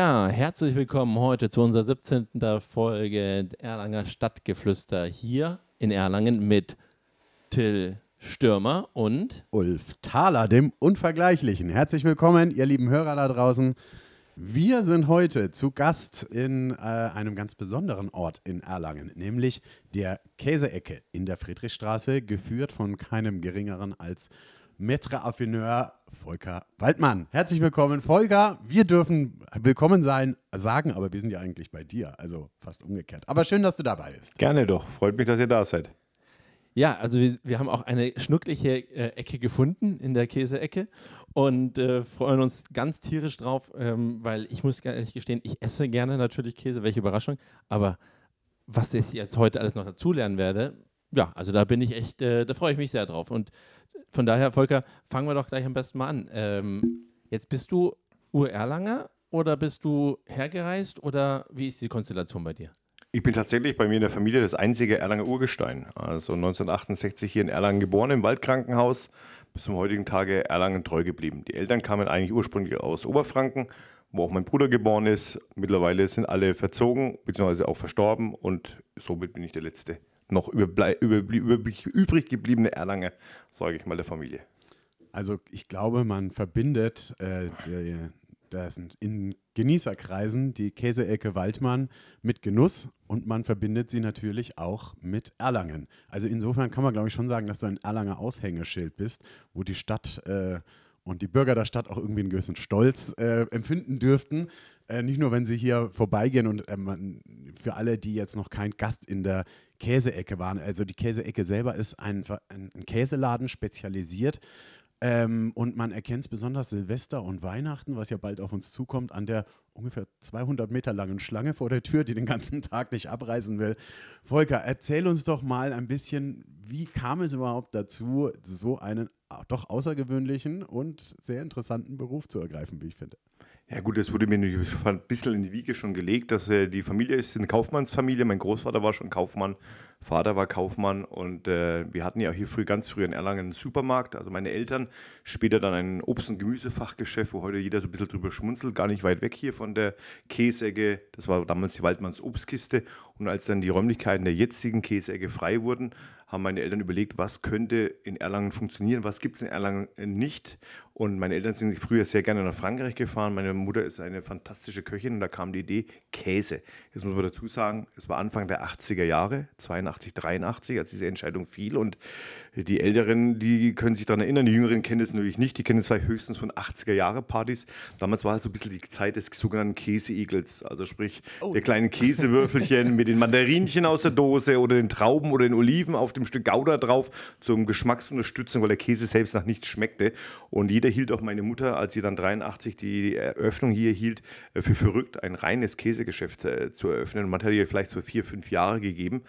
Ja, herzlich willkommen heute zu unserer 17. Folge Erlanger Stadtgeflüster hier in Erlangen mit Till Stürmer und Ulf Thaler, dem Unvergleichlichen. Herzlich willkommen, ihr lieben Hörer da draußen. Wir sind heute zu Gast in äh, einem ganz besonderen Ort in Erlangen, nämlich der Käseecke in der Friedrichstraße, geführt von keinem geringeren als Maître Affineur Volker Waldmann. Herzlich willkommen, Volker. Wir dürfen willkommen sein, sagen, aber wir sind ja eigentlich bei dir, also fast umgekehrt. Aber schön, dass du dabei bist. Gerne doch. Freut mich, dass ihr da seid. Ja, also wir, wir haben auch eine schnuckliche äh, Ecke gefunden in der Käseecke und äh, freuen uns ganz tierisch drauf, ähm, weil ich muss ehrlich gestehen, ich esse gerne natürlich Käse, welche Überraschung, aber was ich jetzt heute alles noch dazulernen werde, ja, also da bin ich echt, äh, da freue ich mich sehr drauf. Und von daher, Volker, fangen wir doch gleich am besten mal an. Ähm, jetzt bist du Ur-Erlanger oder bist du hergereist oder wie ist die Konstellation bei dir? Ich bin tatsächlich bei mir in der Familie das einzige Erlanger Urgestein. Also 1968 hier in Erlangen geboren, im Waldkrankenhaus, bis zum heutigen Tage Erlangen treu geblieben. Die Eltern kamen eigentlich ursprünglich aus Oberfranken, wo auch mein Bruder geboren ist. Mittlerweile sind alle verzogen, beziehungsweise auch verstorben und somit bin ich der Letzte noch übrig gebliebene Erlanger, sage ich mal, der Familie. Also ich glaube, man verbindet äh, das sind in Genießerkreisen die Käseecke Waldmann mit Genuss und man verbindet sie natürlich auch mit Erlangen. Also insofern kann man, glaube ich, schon sagen, dass du ein Erlanger Aushängeschild bist, wo die Stadt äh, und die Bürger der Stadt auch irgendwie einen gewissen Stolz äh, empfinden dürften. Äh, nicht nur, wenn sie hier vorbeigehen und ähm, für alle, die jetzt noch kein Gast in der Käseecke waren. Also die Käseecke selber ist ein, ein, Käseladen spezialisiert ähm, und man erkennt es besonders Silvester und Weihnachten, was ja bald auf uns zukommt, an der ungefähr 200 Meter langen Schlange vor der Tür, die den ganzen Tag nicht abreißen will. Volker, erzähl uns doch mal ein bisschen, wie kam es überhaupt dazu, so einen doch außergewöhnlichen und sehr interessanten Beruf zu ergreifen, wie ich finde? Ja gut, das wurde mir ein bisschen in die Wiege schon gelegt, dass äh, die Familie ist eine Kaufmannsfamilie. Mein Großvater war schon Kaufmann, Vater war Kaufmann und äh, wir hatten ja hier früh, ganz früh in Erlangen einen Supermarkt. Also meine Eltern, später dann ein Obst- und Gemüsefachgeschäft, wo heute jeder so ein bisschen drüber schmunzelt, gar nicht weit weg hier von der Käsecke. Das war damals die Waldmanns Obstkiste. Und als dann die Räumlichkeiten der jetzigen Käsecke frei wurden, haben meine Eltern überlegt, was könnte in Erlangen funktionieren, was gibt es in Erlangen nicht. Und meine Eltern sind früher sehr gerne nach Frankreich gefahren. Meine Mutter ist eine fantastische Köchin und da kam die Idee Käse. Jetzt muss man dazu sagen, es war Anfang der 80er Jahre, 82, 83, als diese Entscheidung fiel. Und die Älteren, die können sich daran erinnern, die Jüngeren kennen es natürlich nicht. Die kennen es vielleicht höchstens von 80er-Jahre-Partys. Damals war es so ein bisschen die Zeit des sogenannten Käseigels. Also sprich, oh. der kleinen Käsewürfelchen mit den Mandarinchen aus der Dose oder den Trauben oder den Oliven auf dem Stück Gouda drauf zum Geschmacksunterstützung, weil der Käse selbst nach nichts schmeckte. Und jeder hielt auch meine Mutter, als sie dann 83 die Eröffnung hier hielt, äh, für verrückt, ein reines Käsegeschäft äh, zu eröffnen. Man hat ihr vielleicht so vier, fünf Jahre gegeben.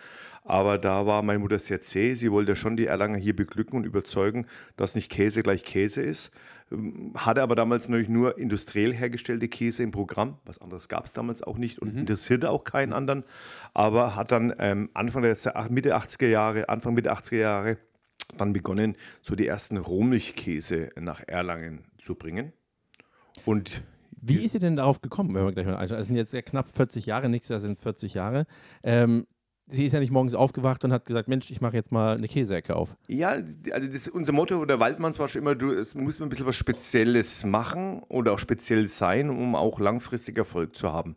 Aber da war meine Mutter sehr zäh. Sie wollte schon die Erlanger hier beglücken und überzeugen, dass nicht Käse gleich Käse ist. Ähm, hatte aber damals natürlich nur industriell hergestellte Käse im Programm. Was anderes gab es damals auch nicht und mhm. interessierte auch keinen anderen. Aber hat dann ähm, Anfang der Mitte 80er Jahre, Anfang Mitte 80er Jahre dann begonnen, so die ersten Rohmilchkäse nach Erlangen zu bringen. Und wie ist sie denn darauf gekommen, wenn wir gleich mal anschauen? Es sind jetzt ja knapp 40 Jahre, nächstes Jahr sind es 40 Jahre. Ähm, sie ist ja nicht morgens aufgewacht und hat gesagt, Mensch, ich mache jetzt mal eine Käseecke auf. Ja, also das, unser Motto der Waldmanns war schon immer, du, es muss ein bisschen was Spezielles machen oder auch speziell sein, um auch langfristig Erfolg zu haben.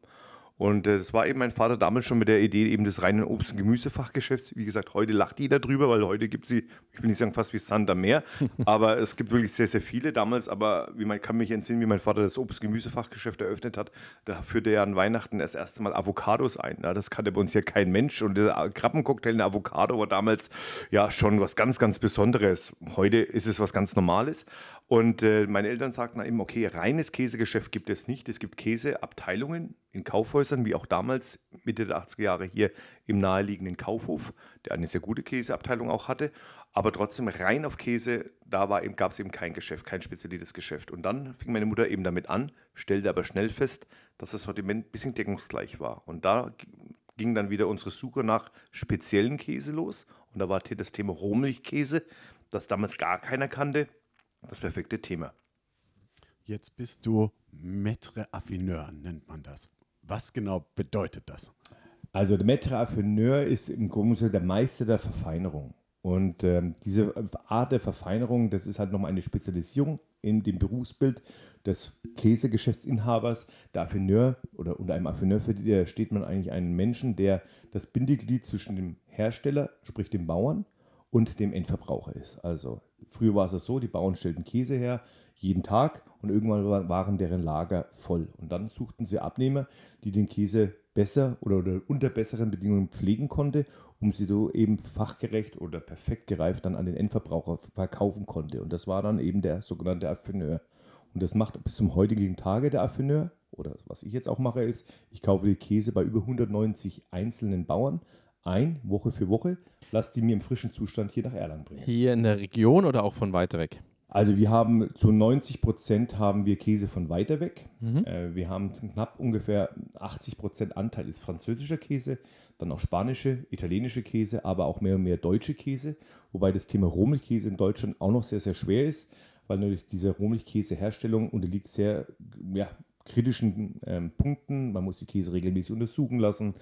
Und äh, das war eben mein Vater damals schon mit der Idee eben des reinen Obst- und Gemüsefachgeschäfts. Wie gesagt, heute lacht jeder drüber, weil heute gibt sie, ich will nicht sagen fast wie Sand am Meer, aber es gibt wirklich sehr, sehr viele damals. Aber wie man kann mich entsinnen, wie mein Vater das Obst- und Gemüsefachgeschäft eröffnet hat, da führte er an Weihnachten das erste Mal Avocados ein. Ja, das kannte bei uns ja kein Mensch. Und der Krabbencocktail in Avocado war damals ja schon was ganz, ganz Besonderes. Heute ist es was ganz Normales. Und äh, meine Eltern sagten dann eben, okay, reines Käsegeschäft gibt es nicht. Es gibt Käseabteilungen in Kaufhäusern, wie auch damals Mitte der 80er Jahre hier im naheliegenden Kaufhof, der eine sehr gute Käseabteilung auch hatte. Aber trotzdem rein auf Käse, da gab es eben kein Geschäft, kein spezialisiertes Geschäft. Und dann fing meine Mutter eben damit an, stellte aber schnell fest, dass das Sortiment ein bisschen deckungsgleich war. Und da ging dann wieder unsere Suche nach speziellen Käse los. Und da war hier das Thema Rohmilchkäse, das damals gar keiner kannte das perfekte Thema. Jetzt bist du Maître Affineur, nennt man das. Was genau bedeutet das? Also der Maître Affineur ist im Grunde der Meister der Verfeinerung. Und ähm, diese Art der Verfeinerung, das ist halt nochmal eine Spezialisierung in dem Berufsbild des Käsegeschäftsinhabers. Der Affineur oder unter einem Affineur steht man eigentlich einen Menschen, der das Bindeglied zwischen dem Hersteller, sprich dem Bauern, und dem Endverbraucher ist. Also früher war es so, die Bauern stellten Käse her, jeden Tag und irgendwann waren deren Lager voll. Und dann suchten sie Abnehmer, die den Käse besser oder, unter besseren Bedingungen pflegen konnte, um sie so eben fachgerecht oder perfekt gereift dann an den Endverbraucher verkaufen konnte. Und das war dann eben der sogenannte Affineur. Und das macht bis zum heutigen Tage der Affineur. Oder was ich jetzt auch mache, ist, ich kaufe die Käse bei über 190 einzelnen Bauern ein, Woche für Woche, lasse die mir im frischen Zustand hier nach Erlangen bringen. Hier in der Region oder auch von weiter weg? Also wir haben zu 90 Prozent haben wir Käse von weiter weg. Mhm. Äh, wir haben knapp ungefähr 80 Prozent Anteil ist französischer Käse, dann auch spanische, italienische Käse, aber auch mehr und mehr deutsche Käse. Wobei das Thema Rohmilchkäse in Deutschland auch noch sehr, sehr schwer ist, weil natürlich diese Rohmilchkäseherstellung unterliegt sehr ja, kritischen ähm, Punkten. Man muss die Käse regelmäßig untersuchen lassen,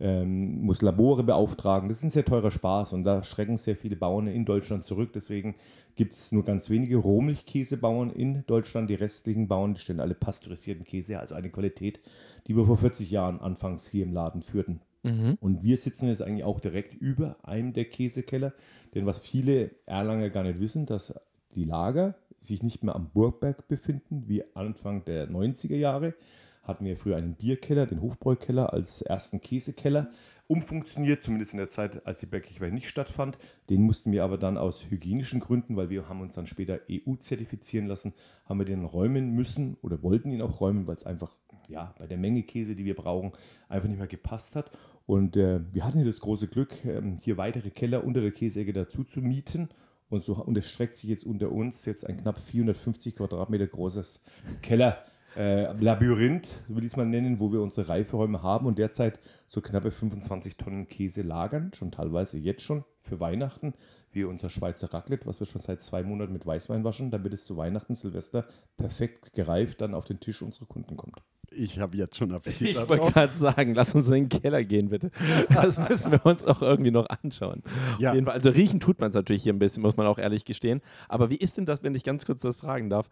ähm, muss Labore beauftragen. Das ist ein sehr teurer Spaß und da schrecken sehr viele Bauern in Deutschland zurück. Deswegen gibt es nur ganz wenige Rohmilchkäsebauern in Deutschland. Die restlichen Bauern die stellen alle pasteurisierten Käse her, also eine Qualität, die wir vor 40 Jahren anfangs hier im Laden führten. Mhm. Und wir sitzen jetzt eigentlich auch direkt über einem der Käsekeller. Denn was viele Erlanger gar nicht wissen, dass die Lager sich nicht mehr am Burgberg befinden, wie Anfang der 90er Jahre, hatten wir früher einen Bierkeller, den Hofbräukeller als ersten Käsekeller umfunktioniert, zumindest in der Zeit, als die Bergkirchweih nicht stattfand. Den mussten wir aber dann aus hygienischen Gründen, weil wir haben uns dann später EU zertifizieren lassen, haben wir den räumen müssen oder wollten ihn auch räumen, weil es einfach ja, bei der Menge Käse, die wir brauchen, einfach nicht mehr gepasst hat. Und äh, wir hatten hier das große Glück, ähm, hier weitere Keller unter der Käseecke dazu zu mieten und so und es streckt sich jetzt unter uns jetzt ein knapp 450 Quadratmeter großes Keller. Äh, Labyrinth, will ich es mal nennen, wo wir unsere Reiferäume haben und derzeit so knappe 25 Tonnen Käse lagern, schon teilweise jetzt schon für Weihnachten, wie unser Schweizer Raclette, was wir schon seit zwei Monaten mit Weißwein waschen, damit es zu Weihnachten, Silvester perfekt gereift dann auf den Tisch unserer Kunden kommt. Ich habe jetzt schon Appetit. Ich wollte gerade sagen, lass uns in den Keller gehen, bitte. Das müssen wir uns auch irgendwie noch anschauen. Ja. Also riechen tut man es natürlich hier ein bisschen, muss man auch ehrlich gestehen. Aber wie ist denn das, wenn ich ganz kurz das fragen darf,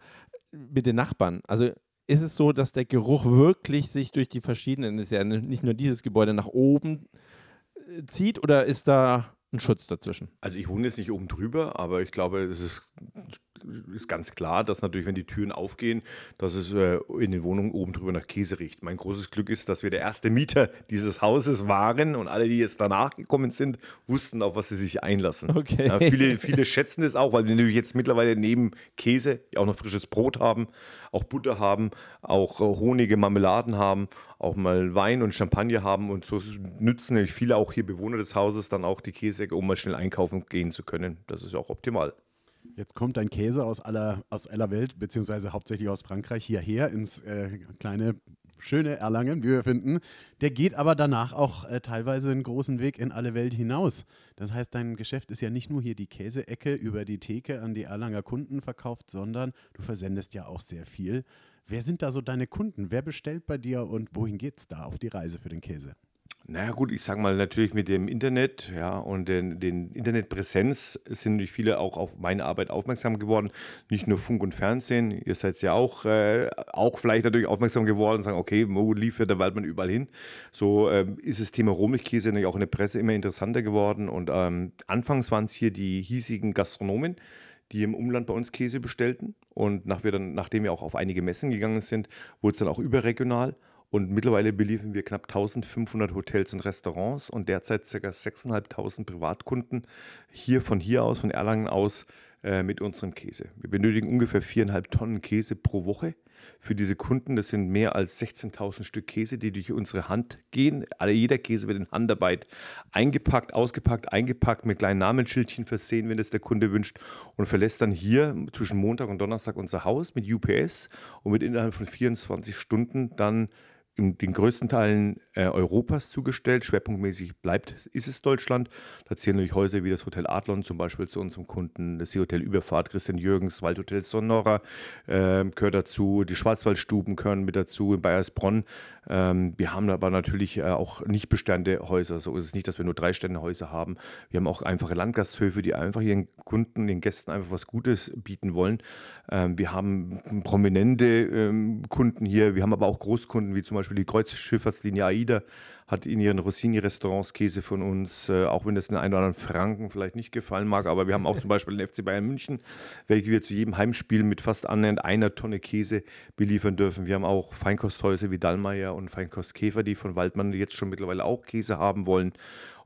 mit den Nachbarn? Also ist es so, dass der Geruch wirklich sich durch die verschiedenen, ist ja nicht nur dieses Gebäude, nach oben äh, zieht oder ist da ein Schutz dazwischen? Also ich wohne jetzt nicht oben drüber, aber ich glaube, es ist ist ganz klar, dass natürlich, wenn die Türen aufgehen, dass es äh, in den Wohnungen oben drüber nach Käse riecht. Mein großes Glück ist, dass wir der erste Mieter dieses Hauses waren und alle, die jetzt danach gekommen sind, wussten, auf was sie sich einlassen. Okay. Ja, viele, viele schätzen das auch, weil wir natürlich jetzt mittlerweile neben Käse auch noch frisches Brot haben, auch Butter haben, auch äh, Honige, Marmeladen haben, auch mal Wein und Champagner haben und so nützen nämlich viele auch hier Bewohner des Hauses dann auch die Käse, um mal schnell einkaufen gehen zu können. Das ist auch optimal. Jetzt kommt ein Käse aus aller, aus aller Welt, beziehungsweise hauptsächlich aus Frankreich, hierher ins äh, kleine, schöne Erlangen, wie wir finden. Der geht aber danach auch äh, teilweise einen großen Weg in alle Welt hinaus. Das heißt, dein Geschäft ist ja nicht nur hier die Käseecke über die Theke an die Erlanger Kunden verkauft, sondern du versendest ja auch sehr viel. Wer sind da so deine Kunden? Wer bestellt bei dir und wohin geht es da auf die Reise für den Käse? Naja gut, ich sage mal natürlich mit dem Internet ja, und den, den Internetpräsenz sind natürlich viele auch auf meine Arbeit aufmerksam geworden. Nicht nur Funk und Fernsehen, ihr seid ja auch, äh, auch vielleicht natürlich aufmerksam geworden und sagen, okay, wo liefert der Waldmann überall hin? So ähm, ist das Thema Rohmilchkäse natürlich auch in der Presse immer interessanter geworden und ähm, anfangs waren es hier die hiesigen Gastronomen, die im Umland bei uns Käse bestellten. Und nach wir dann, nachdem wir auch auf einige Messen gegangen sind, wurde es dann auch überregional. Und mittlerweile beliefern wir knapp 1500 Hotels und Restaurants und derzeit ca. 6.500 Privatkunden hier von hier aus, von Erlangen aus, äh, mit unserem Käse. Wir benötigen ungefähr 4,5 Tonnen Käse pro Woche für diese Kunden. Das sind mehr als 16.000 Stück Käse, die durch unsere Hand gehen. Alle, jeder Käse wird in Handarbeit eingepackt, ausgepackt, eingepackt, mit kleinen Namensschildchen versehen, wenn es der Kunde wünscht und verlässt dann hier zwischen Montag und Donnerstag unser Haus mit UPS und wird innerhalb von 24 Stunden dann in den größten Teilen äh, Europas zugestellt. Schwerpunktmäßig bleibt, ist es Deutschland. Da zählen natürlich Häuser wie das Hotel Adlon zum Beispiel zu unserem Kunden, das Seehotel Überfahrt, Christian Jürgens, Waldhotel Sonora äh, gehört dazu, die Schwarzwaldstuben gehören mit dazu, in Bayersbronn. Ähm, wir haben aber natürlich äh, auch nicht bestände Häuser. So ist es nicht, dass wir nur drei Stände Häuser haben. Wir haben auch einfache Landgasthöfe, die einfach ihren Kunden, den Gästen einfach was Gutes bieten wollen. Ähm, wir haben prominente ähm, Kunden hier. Wir haben aber auch Großkunden, wie zum Beispiel die Kreuzschifffahrtslinie AIDA, hat in ihren Rossini-Restaurants Käse von uns, äh, auch wenn das den einen oder anderen Franken vielleicht nicht gefallen mag. Aber wir haben auch zum Beispiel den FC Bayern München, welche wir zu jedem Heimspiel mit fast annähernd einer Tonne Käse beliefern dürfen. Wir haben auch Feinkosthäuser wie Dallmayr und Feinkostkäfer, die von Waldmann jetzt schon mittlerweile auch Käse haben wollen.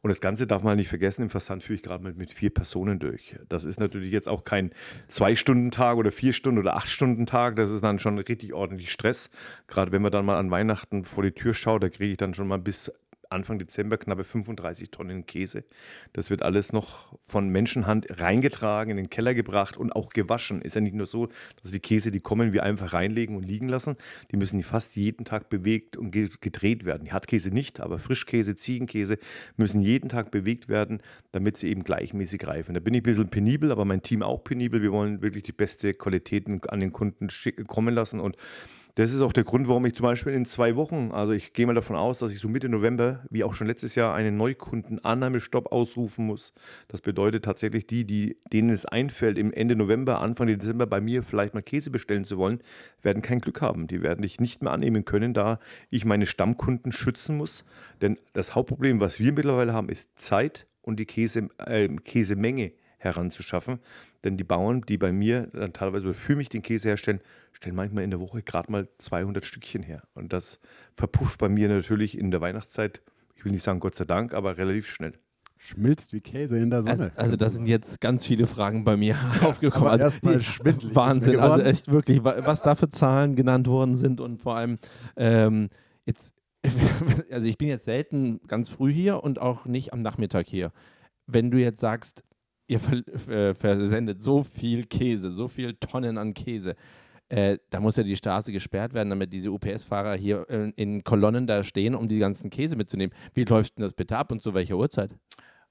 Und das Ganze darf man nicht vergessen, im Versand führe ich gerade mit, mit vier Personen durch. Das ist natürlich jetzt auch kein Zwei-Stunden-Tag oder vier Stunden oder acht Stunden Tag. Das ist dann schon richtig ordentlich Stress. Gerade wenn man dann mal an Weihnachten vor die Tür schaut, da kriege ich dann schon mal bis Anfang Dezember knappe 35 Tonnen Käse. Das wird alles noch von Menschenhand reingetragen, in den Keller gebracht und auch gewaschen. Ist ja nicht nur so, dass die Käse, die kommen, wir einfach reinlegen und liegen lassen. Die müssen fast jeden Tag bewegt und gedreht werden. Die Hartkäse nicht, aber Frischkäse, Ziegenkäse müssen jeden Tag bewegt werden, damit sie eben gleichmäßig reifen. Da bin ich ein bisschen penibel, aber mein Team auch penibel. Wir wollen wirklich die beste Qualität an den Kunden kommen lassen und das ist auch der Grund, warum ich zum Beispiel in zwei Wochen, also ich gehe mal davon aus, dass ich so Mitte November, wie auch schon letztes Jahr, einen Neukundenannahmestopp ausrufen muss. Das bedeutet tatsächlich die, die, denen es einfällt, im Ende November, Anfang Dezember bei mir vielleicht mal Käse bestellen zu wollen, werden kein Glück haben. Die werden dich nicht mehr annehmen können, da ich meine Stammkunden schützen muss. Denn das Hauptproblem, was wir mittlerweile haben, ist Zeit und die Käse, äh, Käsemenge heranzuschaffen. Denn die Bauern, die bei mir dann teilweise für mich den Käse herstellen, stellen manchmal in der Woche gerade mal 200 Stückchen her. Und das verpufft bei mir natürlich in der Weihnachtszeit, ich will nicht sagen Gott sei Dank, aber relativ schnell. Schmilzt wie Käse in der Sonne. Also, also da sind jetzt ganz viele Fragen bei mir aufgekommen. Aber also, erstmal schwindelig. Wahnsinn, also echt wirklich, was da für Zahlen genannt worden sind und vor allem ähm, jetzt, also ich bin jetzt selten ganz früh hier und auch nicht am Nachmittag hier. Wenn du jetzt sagst, ihr versendet so viel Käse, so viele Tonnen an Käse, äh, da muss ja die Straße gesperrt werden, damit diese UPS-Fahrer hier äh, in Kolonnen da stehen, um die ganzen Käse mitzunehmen. Wie läuft denn das bitte ab und zu welcher Uhrzeit?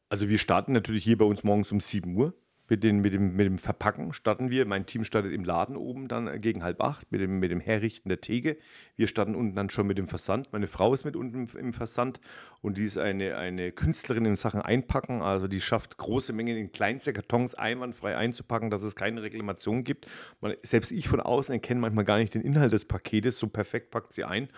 Also wir starten natürlich hier bei uns morgens um 7 Uhr mit, den, mit, dem, mit dem Verpacken starten wir. Mein Team startet im Laden oben dann gegen halb acht mit dem, mit dem Herrichten der Theke. Wir starten unten dann schon mit dem Versand. Meine Frau ist mit unten im Versand und die ist eine, eine Künstlerin in Sachen Einpacken. Also die schafft große Mengen in kleinste Kartons einwandfrei einzupacken, dass es keine Reklamation gibt. Man, selbst ich von außen erkenne manchmal gar nicht den Inhalt des Paketes. So perfekt packt sie ein.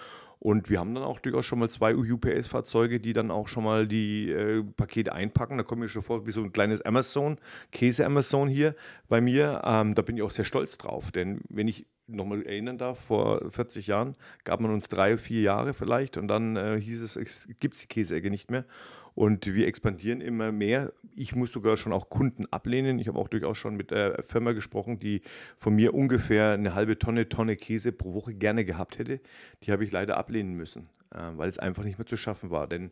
Und wir haben dann auch durchaus schon mal zwei UPS-Fahrzeuge, die dann auch schon mal die äh, Pakete einpacken. Da komme ich schon vor wie so ein kleines Amazon, Käse-Amazon hier bei mir. Ähm, da bin ich auch sehr stolz drauf. Denn wenn ich nochmal erinnern darf, vor 40 Jahren gab man uns drei, vier Jahre vielleicht und dann äh, hieß es, es gibt die Käseecke nicht mehr. Und wir expandieren immer mehr. Ich muss sogar schon auch Kunden ablehnen. Ich habe auch durchaus schon mit der Firma gesprochen, die von mir ungefähr eine halbe Tonne, Tonne Käse pro Woche gerne gehabt hätte. Die habe ich leider ablehnen müssen, äh, weil es einfach nicht mehr zu schaffen war. Denn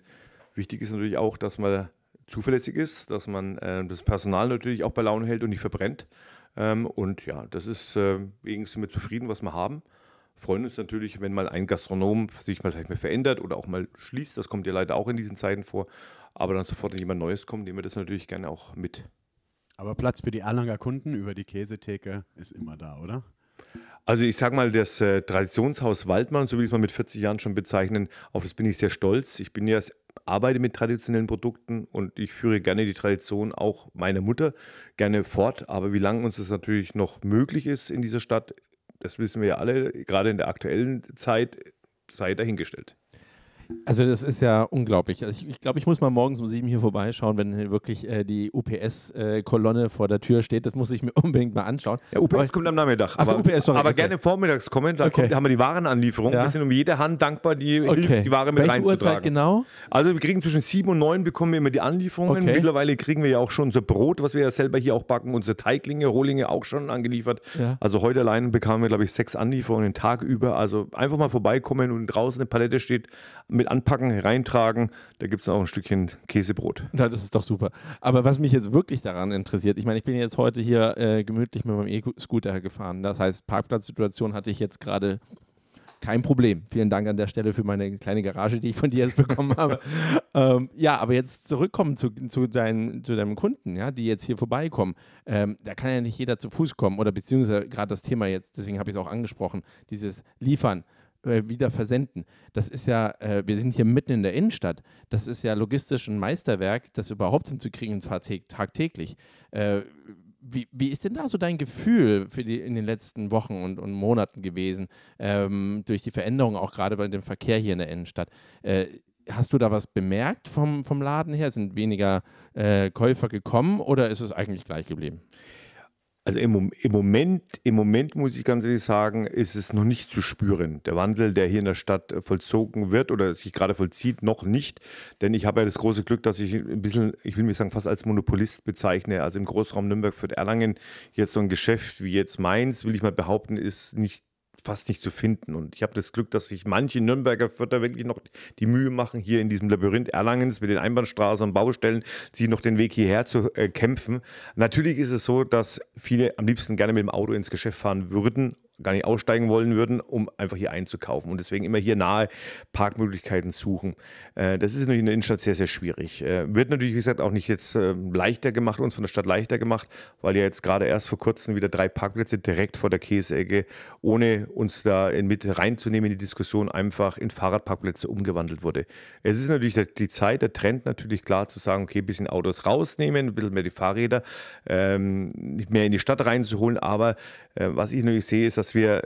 wichtig ist natürlich auch, dass man zuverlässig ist, dass man äh, das Personal natürlich auch bei Laune hält und nicht verbrennt. Ähm, und ja, das ist, äh, wegen sind wir zufrieden, was wir haben freuen uns natürlich, wenn mal ein Gastronom sich mal vielleicht mal verändert oder auch mal schließt. Das kommt ja leider auch in diesen Zeiten vor. Aber dann sofort, wenn jemand Neues kommt, nehmen wir das natürlich gerne auch mit. Aber Platz für die Erlanger Kunden über die Käsetheke ist immer da, oder? Also ich sage mal, das äh, Traditionshaus Waldmann, so wie es man mit 40 Jahren schon bezeichnen, auf das bin ich sehr stolz. Ich bin ja arbeite mit traditionellen Produkten und ich führe gerne die Tradition auch meiner Mutter gerne fort. Aber wie lange uns das natürlich noch möglich ist in dieser Stadt, das wissen wir ja alle, gerade in der aktuellen Zeit, sei dahingestellt. Also das ist ja unglaublich. Also ich, ich glaube, ich muss mal morgens um sieben hier vorbeischauen, wenn wirklich äh, die UPS-Kolonne äh, vor der Tür steht. Das muss ich mir unbedingt mal anschauen. Ja, UPS aber, kommt am Nachmittag. Aber, UPS, sorry, aber okay. gerne vormittags kommen, da, okay. kommt, haben wir die Warenanlieferung. Ja. Wir sind um jede Hand dankbar, die, okay. die Ware mit Welche reinzutragen. Uhrzeit genau? Also wir kriegen zwischen sieben und neun bekommen wir immer die Anlieferungen. Mittlerweile kriegen wir ja auch schon unser Brot, was wir ja selber hier auch backen, unsere Teiglinge, Rohlinge auch schon angeliefert. Ja. Also heute allein bekamen wir, glaube ich, sechs Anlieferungen den Tag über. Also einfach mal vorbeikommen und draußen eine Palette steht, mit anpacken, reintragen. Da gibt es auch ein Stückchen Käsebrot. Ja, das ist doch super. Aber was mich jetzt wirklich daran interessiert, ich meine, ich bin jetzt heute hier äh, gemütlich mit meinem E-Scooter gefahren. Das heißt, Parkplatzsituation hatte ich jetzt gerade Kein Problem. Vielen Dank an der Stelle für meine kleine Garage, die ich von dir jetzt bekommen habe. ähm, ja, aber jetzt zurückkommen zu, zu, dein, zu deinem Kunden, ja, die jetzt hier vorbeikommen. Ähm, da kann ja nicht jeder zu Fuß kommen oder beziehungsweise gerade das Thema jetzt, deswegen habe ich es auch angesprochen, dieses Liefern äh, wieder versenden. Das ist ja, äh, wir sind hier mitten in der Innenstadt. Das ist ja logistisch ein Meisterwerk, das überhaupt hinzukriegen, zwar tagtäglich. Äh, wie, wie ist denn da so dein Gefühl für die, in den letzten Wochen und, und Monaten gewesen, ähm, durch die Veränderung auch gerade bei dem Verkehr hier in der Innenstadt? Äh, hast du da was bemerkt vom, vom Laden her? Sind weniger äh, Käufer gekommen oder ist es eigentlich gleich geblieben? Also im, im, Moment, im Moment muss ich ganz ehrlich sagen, ist es noch nicht zu spüren. Der Wandel, der hier in der Stadt äh, vollzogen wird oder sich gerade vollzieht, noch nicht. Denn ich habe ja das große Glück, dass ich ein bisschen, ich will mich sagen, fast als Monopolist bezeichne. Also im Großraum Nürnberg für Erlangen jetzt so ein Geschäft wie jetzt meins, will ich mal behaupten, ist nicht fast nicht zu finden. Und ich habe das Glück, dass sich manche Nürnberger Vierter wirklich noch die Mühe machen, hier in diesem Labyrinth Erlangens mit den Einbahnstraßen und Baustellen, sich noch den Weg hierher zu äh, kämpfen. Natürlich ist es so, dass viele am liebsten gerne mit dem Auto ins Geschäft fahren würden gar nicht aussteigen wollen würden, um einfach hier einzukaufen. Und deswegen immer hier nahe Parkmöglichkeiten suchen. Äh, das ist natürlich in der Innenstadt sehr, sehr schwierig. Äh, wird natürlich, wie gesagt, auch nicht jetzt äh, leichter gemacht, uns von der Stadt leichter gemacht, weil ja jetzt gerade erst vor kurzem wieder drei Parkplätze direkt vor der Käseecke, ohne uns da mit reinzunehmen in die Diskussion, einfach in Fahrradparkplätze umgewandelt wurde. Es ist natürlich die Zeit, der Trend natürlich klar zu sagen, okay, ein bisschen Autos rausnehmen, ein bisschen mehr die Fahrräder, ähm, nicht mehr in die Stadt reinzuholen. Aber was ich natürlich sehe, ist, dass dass wir,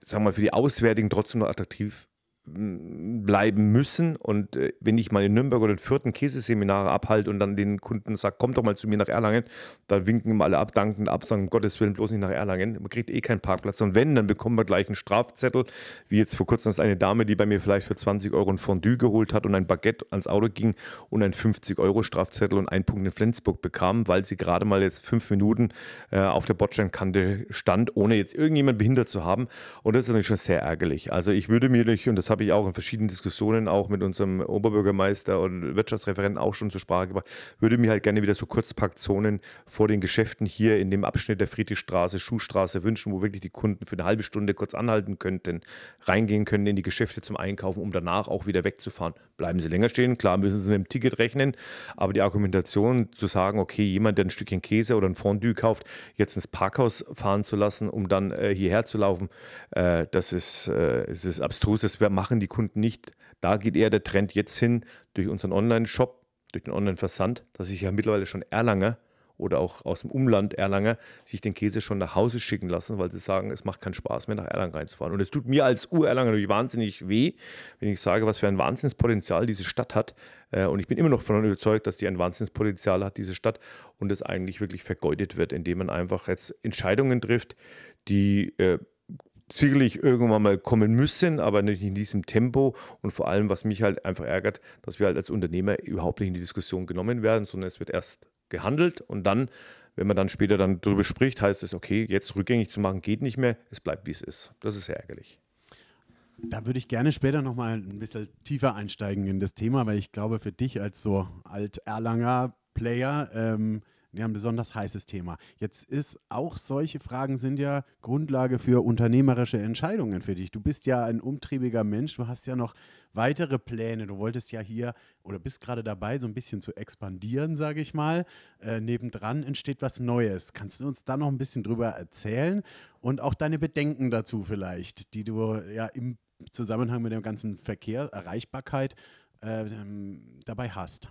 sagen wir mal, für die Auswärtigen trotzdem noch attraktiv bleiben müssen. Und äh, wenn ich mal in Nürnberg oder in vierten Käseseminare abhalte und dann den Kunden sage, komm doch mal zu mir nach Erlangen, dann winken immer alle ab, danken ab, sagen, um Gottes Willen, bloß nicht nach Erlangen. Man kriegt eh keinen Parkplatz. Und wenn, dann bekommen wir gleich einen Strafzettel, wie jetzt vor kurzem ist eine Dame, die bei mir vielleicht für 20 Euro ein Fondue geholt hat und ein Baguette ans Auto ging und einen 50 Euro Strafzettel und einen Punkt in Flensburg bekam, weil sie gerade mal jetzt fünf Minuten äh, auf der Bordsteinkante stand, ohne jetzt irgendjemand behindert zu haben. Und das ist natürlich schon sehr ärgerlich. Also ich würde mir durch, und das habe ich auch in verschiedenen Diskussionen auch mit unserem Oberbürgermeister und Wirtschaftsreferenten auch schon zur Sprache gebracht, würde mir halt gerne wieder so Kurzpackzonen vor den Geschäften hier in dem Abschnitt der Friedrichstraße, Schuhstraße wünschen, wo wirklich die Kunden für eine halbe Stunde kurz anhalten könnten, reingehen können in die Geschäfte zum Einkaufen, um danach auch wieder wegzufahren. Bleiben sie länger stehen, klar müssen sie mit dem Ticket rechnen, aber die Argumentation zu sagen, okay, jemand, der ein Stückchen Käse oder ein Fondue kauft, jetzt ins Parkhaus fahren zu lassen, um dann äh, hierher zu laufen, äh, das ist, äh, es ist abstrus, das machen die Kunden nicht. Da geht eher der Trend jetzt hin durch unseren Online-Shop, durch den Online-Versand, dass sich ja mittlerweile schon Erlanger oder auch aus dem Umland Erlanger sich den Käse schon nach Hause schicken lassen, weil sie sagen, es macht keinen Spaß mehr nach Erlangen reinzufahren. Und es tut mir als Ur-Erlanger natürlich wahnsinnig weh, wenn ich sage, was für ein Wahnsinnspotenzial diese Stadt hat. Äh, und ich bin immer noch davon überzeugt, dass die ein Wahnsinnspotenzial hat, diese Stadt, und es eigentlich wirklich vergeudet wird, indem man einfach jetzt Entscheidungen trifft, die äh, sicherlich irgendwann mal kommen müssen, aber nicht in diesem Tempo. Und vor allem, was mich halt einfach ärgert, dass wir halt als Unternehmer überhaupt nicht in die Diskussion genommen werden, sondern es wird erst gehandelt und dann, wenn man dann später dann darüber spricht, heißt es, okay, jetzt rückgängig zu machen geht nicht mehr, es bleibt wie es ist. Das ist sehr ärgerlich. Da würde ich gerne später nochmal ein bisschen tiefer einsteigen in das Thema, weil ich glaube, für dich als so Alt-Erlanger Player ja, ein besonders heißes Thema. Jetzt ist auch solche Fragen sind ja Grundlage für unternehmerische Entscheidungen für dich. Du bist ja ein umtriebiger Mensch, du hast ja noch weitere Pläne. Du wolltest ja hier oder bist gerade dabei, so ein bisschen zu expandieren, sage ich mal. Äh, nebendran entsteht was Neues. Kannst du uns da noch ein bisschen drüber erzählen und auch deine Bedenken dazu vielleicht, die du ja im Zusammenhang mit dem ganzen Verkehr, Erreichbarkeit äh, ähm, dabei hast?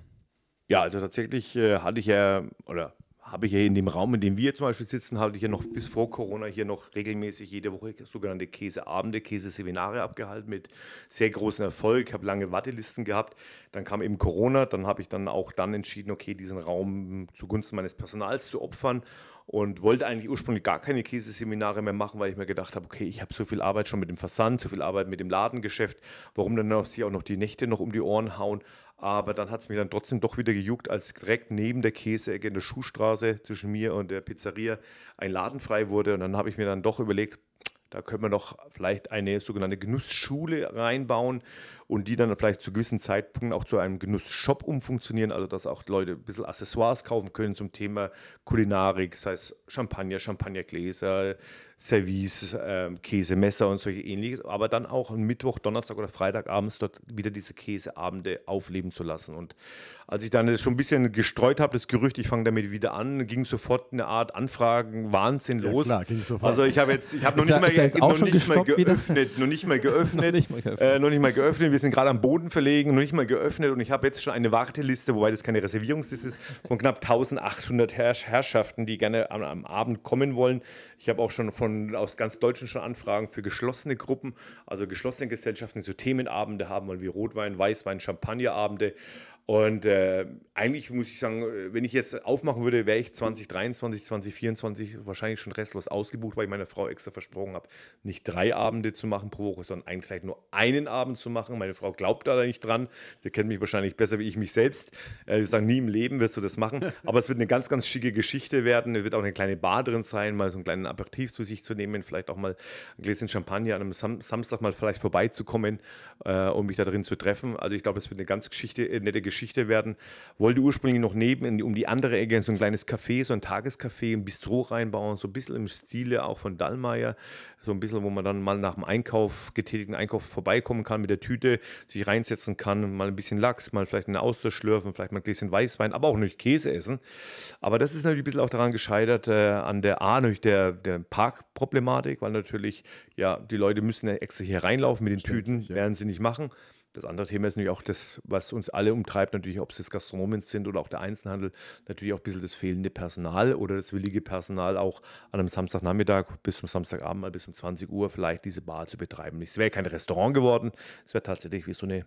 Ja, also tatsächlich äh, hatte ich ja, oder habe ich ja in dem Raum, in dem wir zum Beispiel sitzen, hatte ich ja noch bis vor Corona hier noch regelmäßig jede Woche sogenannte Käseabende, Käseseminare abgehalten mit sehr großem Erfolg. Ich habe lange Wartelisten gehabt. Dann kam eben Corona, dann habe ich dann auch dann entschieden, okay, diesen Raum zugunsten meines Personals zu opfern und wollte eigentlich ursprünglich gar keine Käseseminare mehr machen, weil ich mir gedacht habe, okay, ich habe so viel Arbeit schon mit dem Versand, so viel Arbeit mit dem Ladengeschäft, warum dann noch, sich auch noch die Nächte noch um die Ohren hauen. Aber dann hat es mich dann trotzdem doch wieder gejuckt, als direkt neben der Käseecke in der Schuhstraße zwischen mir und der Pizzeria ein Laden frei wurde. Und dann habe ich mir dann doch überlegt, da können wir doch vielleicht eine sogenannte Genussschule reinbauen und die dann vielleicht zu gewissen Zeitpunkten auch zu einem Genussshop umfunktionieren, also dass auch Leute ein bisschen Accessoires kaufen können zum Thema Kulinarik, das heißt Champagner, Champagnergläser, Service, äh, Käsemesser und solche ähnliches, aber dann auch Mittwoch, Donnerstag oder Freitagabends dort wieder diese Käseabende aufleben zu lassen. Und als ich dann schon ein bisschen gestreut habe, das Gerücht, ich fange damit wieder an, ging sofort eine Art Anfragen, Wahnsinn los. Ja, klar, ging sofort. Also ich habe jetzt, ich habe noch, nicht mal, noch nicht mal geöffnet, noch nicht mal geöffnet, noch, nicht mal geöffnet. Äh, noch nicht mal geöffnet. Wir sind gerade am Boden verlegen, noch nicht mal geöffnet und ich habe jetzt schon eine Warteliste, wobei das keine Reservierungsliste ist, von knapp 1800 Herrschaften, die gerne am, am Abend kommen wollen. Ich habe auch schon von aus ganz Deutschland schon Anfragen für geschlossene Gruppen, also geschlossene Gesellschaften, die so Themenabende haben wollen wie Rotwein, Weißwein, Champagnerabende. Und äh, eigentlich muss ich sagen, wenn ich jetzt aufmachen würde, wäre ich 2023, 2024 wahrscheinlich schon restlos ausgebucht, weil ich meiner Frau extra versprochen habe, nicht drei Abende zu machen pro Woche, sondern eigentlich vielleicht nur einen Abend zu machen. Meine Frau glaubt da nicht dran. Sie kennt mich wahrscheinlich besser wie ich mich selbst. Äh, ich sage, nie im Leben wirst du das machen. Aber es wird eine ganz, ganz schicke Geschichte werden. Es wird auch eine kleine Bar drin sein, mal so einen kleinen Aperitif zu sich zu nehmen, vielleicht auch mal ein Gläschen Champagner an einem Sam Samstag mal vielleicht vorbeizukommen, äh, um mich da drin zu treffen. Also ich glaube, es wird eine ganz Geschichte, äh, nette Geschichte Geschichte werden. Wollte ursprünglich noch neben, in, um die andere Ecke, so ein kleines Café, so ein Tagescafé, ein Bistro reinbauen, so ein bisschen im Stile auch von Dallmayr. So ein bisschen, wo man dann mal nach dem Einkauf, getätigten Einkauf vorbeikommen kann mit der Tüte, sich reinsetzen kann, mal ein bisschen Lachs, mal vielleicht eine Austausch schlürfen, vielleicht mal ein Gläschen Weißwein, aber auch nicht Käse essen. Aber das ist natürlich ein bisschen auch daran gescheitert, äh, an der A, natürlich der, der Parkproblematik, weil natürlich, ja, die Leute müssen ja extra hier reinlaufen mit den Tüten, ja. werden sie nicht machen. Das andere Thema ist natürlich auch das, was uns alle umtreibt, natürlich, ob es jetzt Gastronomen sind oder auch der Einzelhandel, natürlich auch ein bisschen das fehlende Personal oder das willige Personal auch an einem Samstagnachmittag bis zum Samstagabend mal bis um 20 Uhr vielleicht diese Bar zu betreiben. Es wäre kein Restaurant geworden, es wäre tatsächlich wie so eine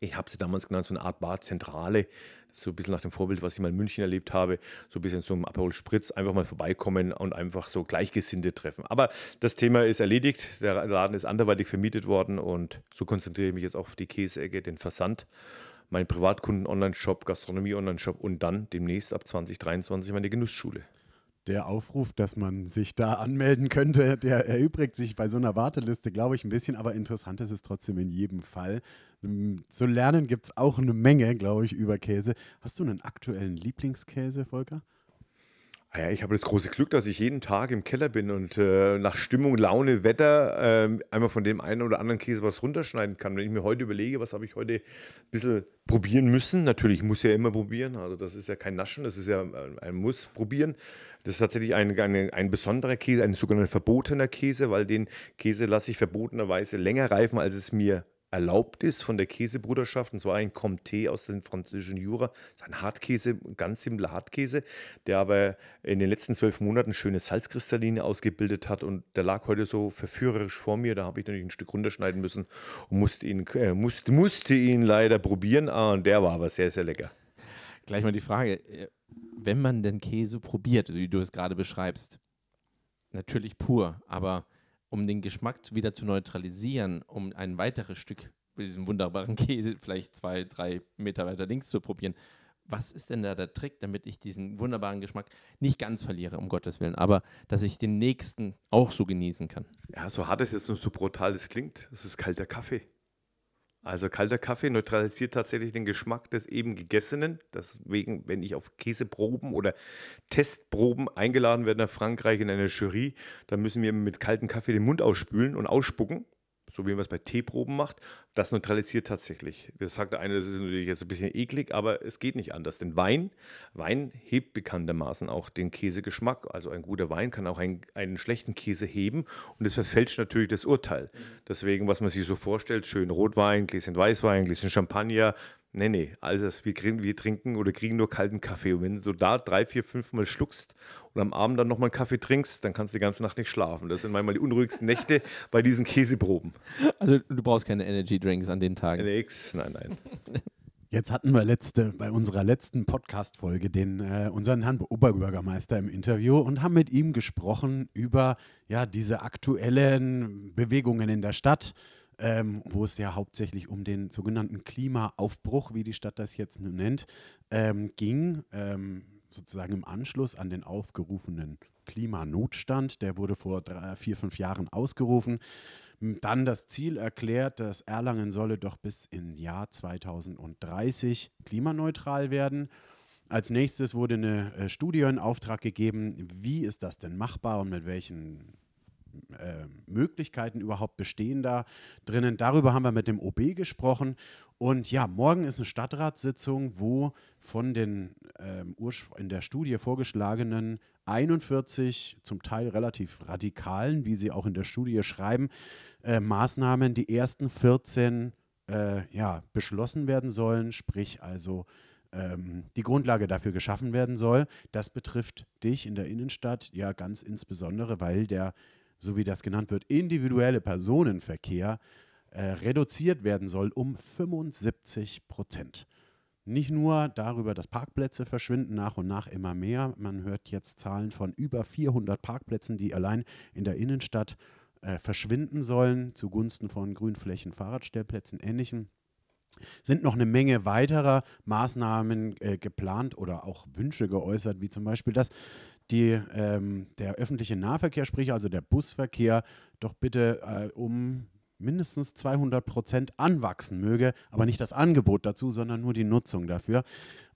ich habe sie damals genannt, so eine Art Barzentrale. So ein bisschen nach dem Vorbild, was ich mal in München erlebt habe. So ein bisschen so ein Aperol Spritz, einfach mal vorbeikommen und einfach so Gleichgesinnte treffen. Aber das Thema ist erledigt. Der Laden ist anderweitig vermietet worden und so konzentriere ich mich jetzt auf die Käseecke, den Versand, meinen Privatkunden-Online-Shop, Gastronomie-Online-Shop und dann demnächst ab 2023 meine Genussschule der Aufruf, dass man sich da anmelden könnte, der erübrigt sich bei so einer Warteliste, glaube ich, ein bisschen, aber interessant ist es trotzdem in jedem Fall. Ähm, zu lernen gibt es auch eine Menge, glaube ich, über Käse. Hast du einen aktuellen Lieblingskäse, Volker? Ah ja, ich habe das große Glück, dass ich jeden Tag im Keller bin und äh, nach Stimmung, Laune, Wetter äh, einmal von dem einen oder anderen Käse was runterschneiden kann. Wenn ich mir heute überlege, was habe ich heute ein bisschen probieren müssen, natürlich muss ich ja immer probieren, also das ist ja kein Naschen, das ist ja ein Muss probieren. Das ist tatsächlich ein, ein, ein besonderer Käse, ein sogenannter verbotener Käse, weil den Käse lasse ich verbotenerweise länger reifen, als es mir erlaubt ist von der Käsebruderschaft, und zwar ein Comté aus dem französischen Jura. Das ist ein Hartkäse, ein ganz simpler Hartkäse, der aber in den letzten zwölf Monaten schöne Salzkristalline ausgebildet hat und der lag heute so verführerisch vor mir. Da habe ich natürlich ein Stück runterschneiden müssen und musste ihn, äh, musste, musste ihn leider probieren. Ah, und der war aber sehr, sehr lecker. Gleich mal die Frage, äh, wenn man den Käse probiert, wie du es gerade beschreibst, natürlich pur, aber um den Geschmack wieder zu neutralisieren, um ein weiteres Stück für diesen wunderbaren Käse vielleicht zwei, drei Meter weiter links zu probieren. Was ist denn da der Trick, damit ich diesen wunderbaren Geschmack nicht ganz verliere, um Gottes Willen, aber dass ich den nächsten auch so genießen kann? Ja, so hart es jetzt und so brutal es klingt, es ist kalter Kaffee. Also kalter Kaffee neutralisiert tatsächlich den Geschmack des eben Gegessenen. Deswegen, wenn ich auf Käseproben oder Testproben eingeladen werde nach Frankreich in eine Jury, dann müssen wir mit kaltem Kaffee den Mund ausspülen und ausspucken so wie man es bei Teeproben macht, das neutralisiert tatsächlich. Das sagt der eine, das ist natürlich jetzt ein bisschen eklig, aber es geht nicht anders. Denn Wein, Wein hebt bekanntermaßen auch den Käsegeschmack. Also ein guter Wein kann auch einen, einen schlechten Käse heben und es verfälscht natürlich das Urteil. Deswegen, was man sich so vorstellt, schön Rotwein, Gläschen Weißwein, Gläschen Champagner, Nee, nee, also wir, kriegen, wir trinken oder kriegen nur kalten Kaffee. Und wenn du da drei, vier, fünf Mal schluckst und am Abend dann nochmal einen Kaffee trinkst, dann kannst du die ganze Nacht nicht schlafen. Das sind manchmal die unruhigsten Nächte bei diesen Käseproben. Also du brauchst keine Energy Drinks an den Tagen. Nix, nein, nein. Jetzt hatten wir letzte, bei unserer letzten Podcast-Folge den, äh, unseren Herrn Oberbürgermeister im Interview und haben mit ihm gesprochen über ja, diese aktuellen Bewegungen in der Stadt ähm, wo es ja hauptsächlich um den sogenannten Klimaaufbruch, wie die Stadt das jetzt nennt, ähm, ging. Ähm, sozusagen im Anschluss an den aufgerufenen Klimanotstand. Der wurde vor drei, vier, fünf Jahren ausgerufen. Dann das Ziel erklärt, dass Erlangen solle doch bis im Jahr 2030 klimaneutral werden. Als nächstes wurde eine äh, Studie in Auftrag gegeben, wie ist das denn machbar und mit welchen äh, Möglichkeiten überhaupt bestehen da drinnen. Darüber haben wir mit dem OB gesprochen. Und ja, morgen ist eine Stadtratssitzung, wo von den ähm, in der Studie vorgeschlagenen 41 zum Teil relativ radikalen, wie sie auch in der Studie schreiben, äh, Maßnahmen die ersten 14 äh, ja, beschlossen werden sollen, sprich also ähm, die Grundlage dafür geschaffen werden soll. Das betrifft dich in der Innenstadt ja ganz insbesondere, weil der so wie das genannt wird, individuelle Personenverkehr äh, reduziert werden soll um 75 Prozent. Nicht nur darüber, dass Parkplätze verschwinden nach und nach immer mehr. Man hört jetzt Zahlen von über 400 Parkplätzen, die allein in der Innenstadt äh, verschwinden sollen, zugunsten von Grünflächen, Fahrradstellplätzen, ähnlichem. Sind noch eine Menge weiterer Maßnahmen äh, geplant oder auch Wünsche geäußert, wie zum Beispiel, dass die, ähm, der öffentliche Nahverkehr, sprich also der Busverkehr, doch bitte äh, um mindestens 200 Prozent anwachsen möge, aber nicht das Angebot dazu, sondern nur die Nutzung dafür.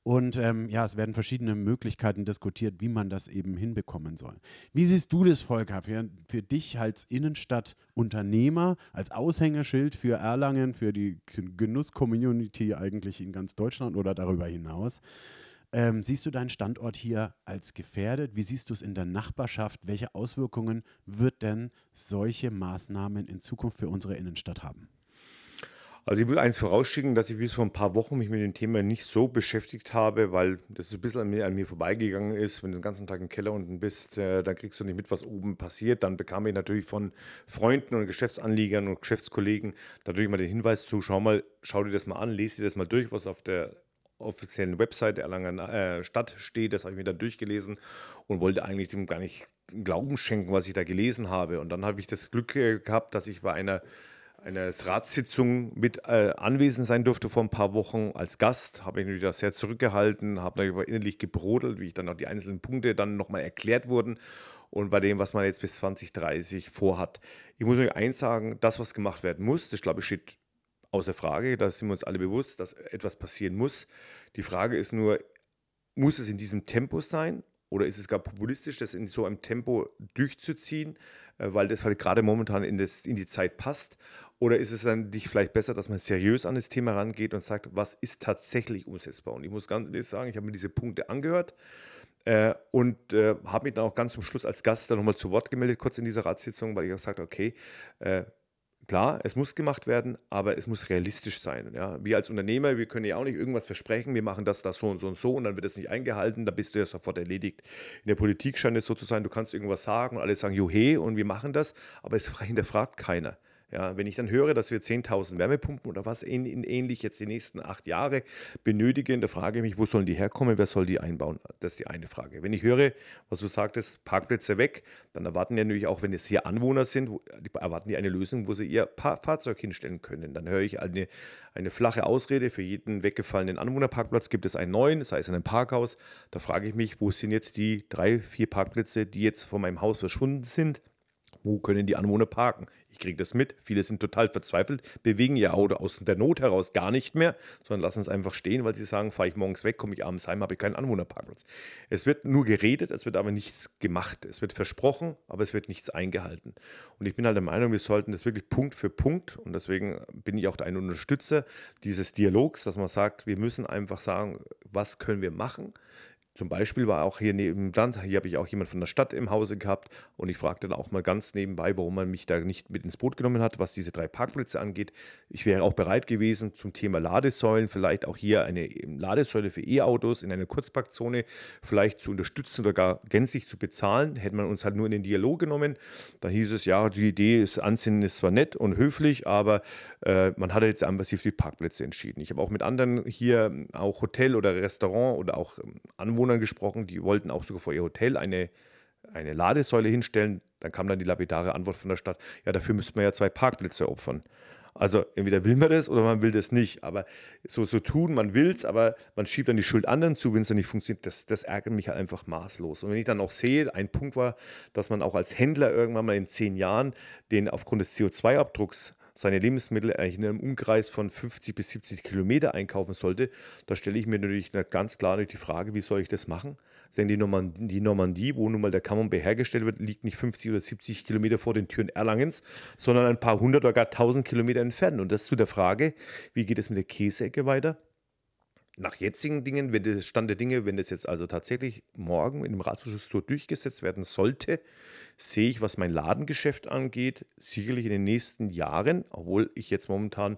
Und ähm, ja, es werden verschiedene Möglichkeiten diskutiert, wie man das eben hinbekommen soll. Wie siehst du das, Volker, für, für dich als Innenstadtunternehmer, als Aushängeschild für Erlangen, für die Genuss-Community eigentlich in ganz Deutschland oder darüber hinaus? Ähm, siehst du deinen Standort hier als gefährdet? Wie siehst du es in der Nachbarschaft? Welche Auswirkungen wird denn solche Maßnahmen in Zukunft für unsere Innenstadt haben? Also ich will eins vorausschicken, dass ich bis vor ein paar Wochen mich mit dem Thema nicht so beschäftigt habe, weil das ein bisschen an mir, an mir vorbeigegangen ist. Wenn du den ganzen Tag im Keller unten bist, äh, dann kriegst du nicht mit, was oben passiert. Dann bekam ich natürlich von Freunden und Geschäftsanliegern und Geschäftskollegen natürlich mal den Hinweis zu, schau mal, schau dir das mal an, lese dir das mal durch, was auf der offiziellen Website der Erlangen äh, Stadt steht. Das habe ich mir dann durchgelesen und wollte eigentlich dem gar nicht Glauben schenken, was ich da gelesen habe. Und dann habe ich das Glück äh, gehabt, dass ich bei einer, einer Ratssitzung mit äh, anwesend sein durfte vor ein paar Wochen als Gast. Habe ich mich da sehr zurückgehalten, habe darüber innerlich gebrodelt, wie ich dann auch die einzelnen Punkte dann nochmal erklärt wurden und bei dem, was man jetzt bis 2030 vorhat. Ich muss euch eins sagen, das, was gemacht werden muss, das glaube ich steht außer Frage. Da sind wir uns alle bewusst, dass etwas passieren muss. Die Frage ist nur, muss es in diesem Tempo sein oder ist es gar populistisch, das in so einem Tempo durchzuziehen, äh, weil das halt gerade momentan in, das, in die Zeit passt? Oder ist es dann nicht vielleicht besser, dass man seriös an das Thema rangeht und sagt, was ist tatsächlich umsetzbar? Und ich muss ganz ehrlich sagen, ich habe mir diese Punkte angehört äh, und äh, habe mich dann auch ganz zum Schluss als Gast dann nochmal zu Wort gemeldet, kurz in dieser Ratssitzung, weil ich auch sagte, okay, äh, Klar, es muss gemacht werden, aber es muss realistisch sein. Ja? Wir als Unternehmer, wir können ja auch nicht irgendwas versprechen, wir machen das, das so und so und so und dann wird es nicht eingehalten, da bist du ja sofort erledigt. In der Politik scheint es so zu sein, du kannst irgendwas sagen und alle sagen, johe und wir machen das, aber es hinterfragt keiner. Ja, wenn ich dann höre, dass wir 10.000 Wärmepumpen oder was in, in ähnlich jetzt die nächsten acht Jahre benötigen, da frage ich mich, wo sollen die herkommen, wer soll die einbauen? Das ist die eine Frage. Wenn ich höre, was du sagtest, Parkplätze weg, dann erwarten die natürlich auch, wenn es hier Anwohner sind, erwarten die eine Lösung, wo sie ihr Fahrzeug hinstellen können. Dann höre ich eine, eine flache Ausrede, für jeden weggefallenen Anwohnerparkplatz gibt es einen neuen, sei es ein Parkhaus. Da frage ich mich, wo sind jetzt die drei, vier Parkplätze, die jetzt von meinem Haus verschwunden sind? Wo können die Anwohner parken? Ich kriege das mit. Viele sind total verzweifelt, bewegen ihr Auto aus der Not heraus gar nicht mehr, sondern lassen es einfach stehen, weil sie sagen, fahre ich morgens weg, komme ich abends heim, habe ich keinen Anwohnerparkplatz. Es wird nur geredet, es wird aber nichts gemacht. Es wird versprochen, aber es wird nichts eingehalten. Und ich bin halt der Meinung, wir sollten das wirklich Punkt für Punkt, und deswegen bin ich auch ein Unterstützer dieses Dialogs, dass man sagt, wir müssen einfach sagen, was können wir machen, zum Beispiel war auch hier nebenan, hier habe ich auch jemand von der Stadt im Hause gehabt und ich fragte dann auch mal ganz nebenbei, warum man mich da nicht mit ins Boot genommen hat, was diese drei Parkplätze angeht. Ich wäre auch bereit gewesen zum Thema Ladesäulen, vielleicht auch hier eine Ladesäule für E-Autos in einer Kurzparkzone vielleicht zu unterstützen oder gar gänzlich zu bezahlen. Hätte man uns halt nur in den Dialog genommen. Da hieß es, ja, die Idee, das Ansinnen ist zwar nett und höflich, aber äh, man hat jetzt einfach sich für die Parkplätze entschieden. Ich habe auch mit anderen hier, auch Hotel oder Restaurant oder auch ähm, Anwohner Anwohnern gesprochen, die wollten auch sogar vor ihr Hotel eine, eine Ladesäule hinstellen. Dann kam dann die lapidare Antwort von der Stadt, ja, dafür müsste man ja zwei Parkplätze opfern. Also entweder will man das oder man will das nicht. Aber so, so tun, man will es, aber man schiebt dann die Schuld anderen zu, wenn es dann nicht funktioniert, das, das ärgert mich halt einfach maßlos. Und wenn ich dann auch sehe, ein Punkt war, dass man auch als Händler irgendwann mal in zehn Jahren den aufgrund des CO2-Abdrucks seine Lebensmittel eigentlich in einem Umkreis von 50 bis 70 Kilometer einkaufen sollte, da stelle ich mir natürlich ganz klar die Frage, wie soll ich das machen? Denn die Normandie, die Normandie, wo nun mal der Camembert hergestellt wird, liegt nicht 50 oder 70 Kilometer vor den Türen Erlangens, sondern ein paar hundert oder gar tausend Kilometer entfernt. Und das zu der Frage, wie geht es mit der Käseecke weiter? Nach jetzigen Dingen, wenn das Stand der Dinge, wenn das jetzt also tatsächlich morgen in dem Ratsbeschluss durchgesetzt werden sollte, sehe ich, was mein Ladengeschäft angeht, sicherlich in den nächsten Jahren, obwohl ich jetzt momentan,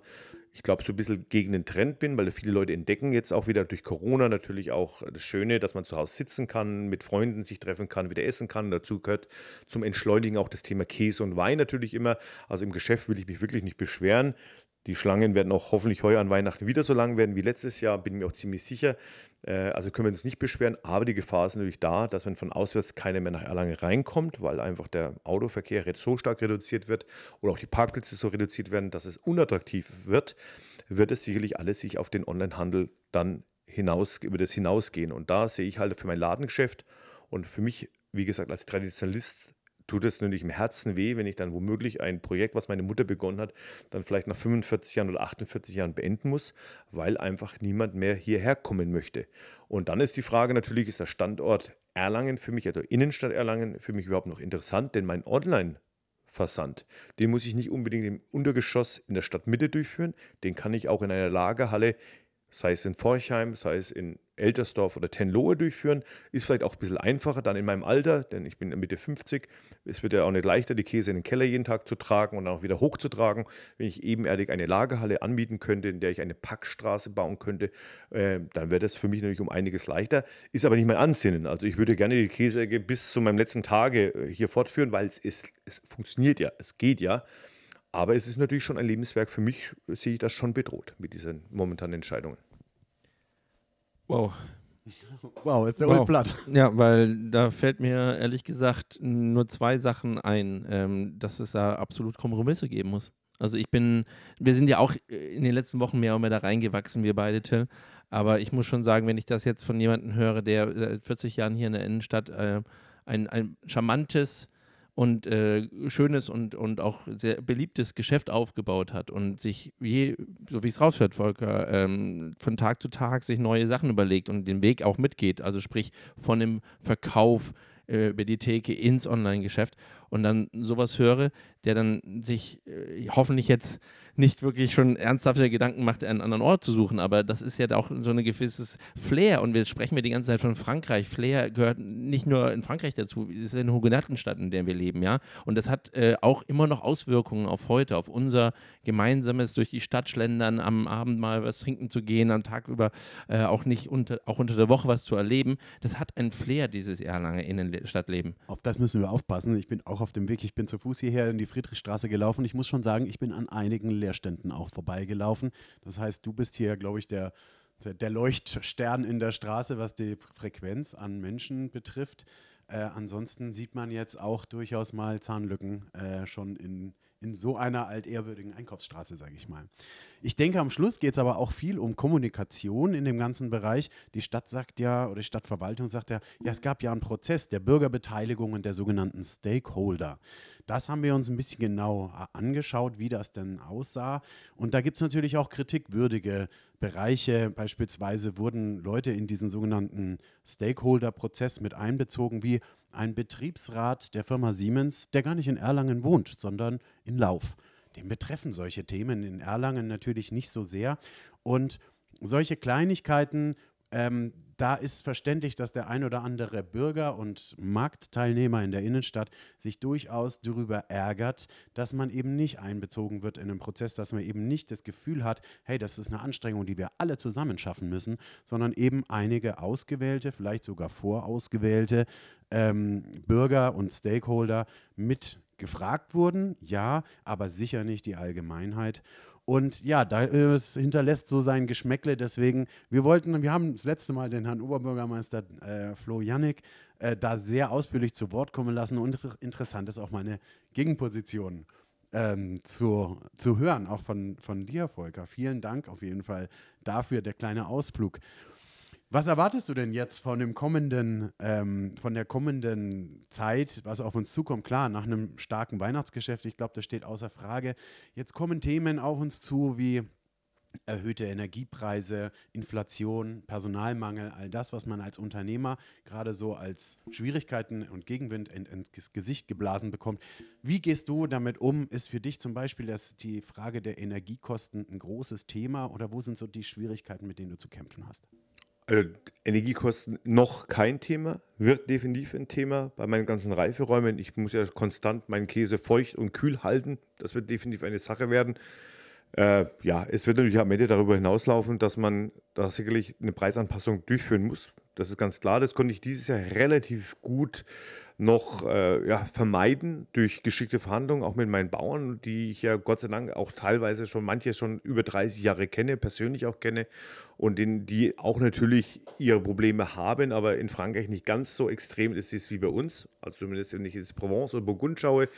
ich glaube, so ein bisschen gegen den Trend bin, weil viele Leute entdecken jetzt auch wieder durch Corona natürlich auch das Schöne, dass man zu Hause sitzen kann, mit Freunden sich treffen kann, wieder essen kann. Dazu gehört zum Entschleunigen auch das Thema Käse und Wein natürlich immer. Also im Geschäft will ich mich wirklich nicht beschweren. Die Schlangen werden auch hoffentlich heuer an Weihnachten wieder so lang werden wie letztes Jahr, bin mir auch ziemlich sicher. Äh, also können wir uns nicht beschweren, aber die Gefahr ist natürlich da, dass wenn von auswärts keiner mehr nach Erlangen reinkommt, weil einfach der Autoverkehr so stark reduziert wird oder auch die Parkplätze so reduziert werden, dass es unattraktiv wird, wird es sicherlich alles sich auf den Onlinehandel dann hinaus, über das hinausgehen. Und da sehe ich halt für mein Ladengeschäft und für mich, wie gesagt, als Traditionalist tut es natürlich im Herzen weh, wenn ich dann womöglich ein Projekt, was meine Mutter begonnen hat, dann vielleicht nach 45 Jahren oder 48 Jahren beenden muss, weil einfach niemand mehr hierher kommen möchte. Und dann ist die Frage natürlich, ist der Standort Erlangen für mich, also Innenstadt Erlangen, für mich überhaupt noch interessant, denn mein Online- Versand. Den muss ich nicht unbedingt im Untergeschoss in der Stadtmitte durchführen. Den kann ich auch in einer Lagerhalle sei es in Forchheim, sei es in Eltersdorf oder Tenlohe durchführen. Ist vielleicht auch ein bisschen einfacher dann in meinem Alter, denn ich bin Mitte 50. Es wird ja auch nicht leichter, die Käse in den Keller jeden Tag zu tragen und dann auch wieder hochzutragen. Wenn ich ebenerdig eine Lagerhalle anbieten könnte, in der ich eine Packstraße bauen könnte, äh, dann wäre das für mich natürlich um einiges leichter. Ist aber nicht mein Ansinnen. Also ich würde gerne die Käseecke bis zu meinem letzten Tage äh, hier fortführen, weil es, ist, es funktioniert ja, es geht ja. Aber es ist natürlich schon ein Lebenswerk. Für mich sehe ich das schon bedroht mit diesen momentanen Entscheidungen. Wow. Wow, ist der wow. platt. Ja, weil da fällt mir ehrlich gesagt nur zwei Sachen ein, ähm, dass es da absolut Kompromisse geben muss. Also ich bin, wir sind ja auch in den letzten Wochen mehr und mehr da reingewachsen, wir beide, Till. Aber ich muss schon sagen, wenn ich das jetzt von jemandem höre, der seit 40 Jahren hier in der Innenstadt äh, ein, ein charmantes, und äh, schönes und, und auch sehr beliebtes Geschäft aufgebaut hat und sich, je, so wie es raushört, Volker, ähm, von Tag zu Tag sich neue Sachen überlegt und den Weg auch mitgeht. Also sprich von dem Verkauf äh, über die Theke ins Online-Geschäft und dann sowas höre, der dann sich äh, hoffentlich jetzt nicht wirklich schon ernsthafte Gedanken macht, einen anderen Ort zu suchen. Aber das ist ja auch so ein gewisses Flair. Und wir sprechen wir die ganze Zeit von Frankreich. Flair gehört nicht nur in Frankreich dazu, es ist eine Hugenottenstadt, in der wir leben, ja. Und das hat äh, auch immer noch Auswirkungen auf heute, auf unser gemeinsames durch die Stadt schlendern, am Abend mal was trinken zu gehen, am Tag über äh, auch nicht unter, auch unter der Woche was zu erleben. Das hat ein Flair, dieses Erlangen Innenstadtleben. Auf das müssen wir aufpassen. Ich bin auch auf dem Weg, ich bin zu Fuß hierher in die Friedrichstraße gelaufen. Ich muss schon sagen, ich bin an einigen Leerständen auch vorbeigelaufen. Das heißt, du bist hier, glaube ich, der, der Leuchtstern in der Straße, was die Frequenz an Menschen betrifft. Äh, ansonsten sieht man jetzt auch durchaus mal Zahnlücken äh, schon in, in so einer altehrwürdigen Einkaufsstraße, sage ich mal. Ich denke, am Schluss geht es aber auch viel um Kommunikation in dem ganzen Bereich. Die Stadt sagt ja, oder die Stadtverwaltung sagt ja, ja, es gab ja einen Prozess der Bürgerbeteiligung und der sogenannten Stakeholder. Das haben wir uns ein bisschen genau angeschaut, wie das denn aussah. Und da gibt es natürlich auch kritikwürdige Bereiche. Beispielsweise wurden Leute in diesen sogenannten Stakeholder-Prozess mit einbezogen, wie ein Betriebsrat der Firma Siemens, der gar nicht in Erlangen wohnt, sondern in Lauf. Den betreffen solche Themen in Erlangen natürlich nicht so sehr. Und solche Kleinigkeiten ähm, da ist verständlich, dass der ein oder andere Bürger und Marktteilnehmer in der Innenstadt sich durchaus darüber ärgert, dass man eben nicht einbezogen wird in den Prozess, dass man eben nicht das Gefühl hat, hey, das ist eine Anstrengung, die wir alle zusammen schaffen müssen, sondern eben einige ausgewählte, vielleicht sogar vorausgewählte ähm, Bürger und Stakeholder mit gefragt wurden, ja, aber sicher nicht die Allgemeinheit. Und ja, da, äh, hinterlässt so sein Geschmäckle. Deswegen, wir wollten, wir haben das letzte Mal den Herrn Oberbürgermeister äh, Flo Jannik äh, da sehr ausführlich zu Wort kommen lassen. Und interessant ist auch meine Gegenposition ähm, zu, zu hören, auch von, von dir, Volker. Vielen Dank auf jeden Fall dafür, der kleine Ausflug. Was erwartest du denn jetzt von dem kommenden, ähm, von der kommenden Zeit, was auf uns zukommt? Klar, nach einem starken Weihnachtsgeschäft, ich glaube, das steht außer Frage. Jetzt kommen Themen auf uns zu wie erhöhte Energiepreise, Inflation, Personalmangel, all das, was man als Unternehmer gerade so als Schwierigkeiten und Gegenwind in, ins Gesicht geblasen bekommt. Wie gehst du damit um? Ist für dich zum Beispiel das, die Frage der Energiekosten ein großes Thema oder wo sind so die Schwierigkeiten, mit denen du zu kämpfen hast? Also Energiekosten noch kein Thema, wird definitiv ein Thema bei meinen ganzen Reiferäumen. Ich muss ja konstant meinen Käse feucht und kühl halten. Das wird definitiv eine Sache werden. Äh, ja, es wird natürlich am Ende darüber hinauslaufen, dass man da sicherlich eine Preisanpassung durchführen muss. Das ist ganz klar. Das konnte ich dieses Jahr relativ gut noch äh, ja, vermeiden durch geschickte Verhandlungen, auch mit meinen Bauern, die ich ja Gott sei Dank auch teilweise schon, manche schon über 30 Jahre kenne, persönlich auch kenne und in, die auch natürlich ihre Probleme haben, aber in Frankreich nicht ganz so extrem ist es wie bei uns, also zumindest wenn ich jetzt Provence oder Burgund schaue.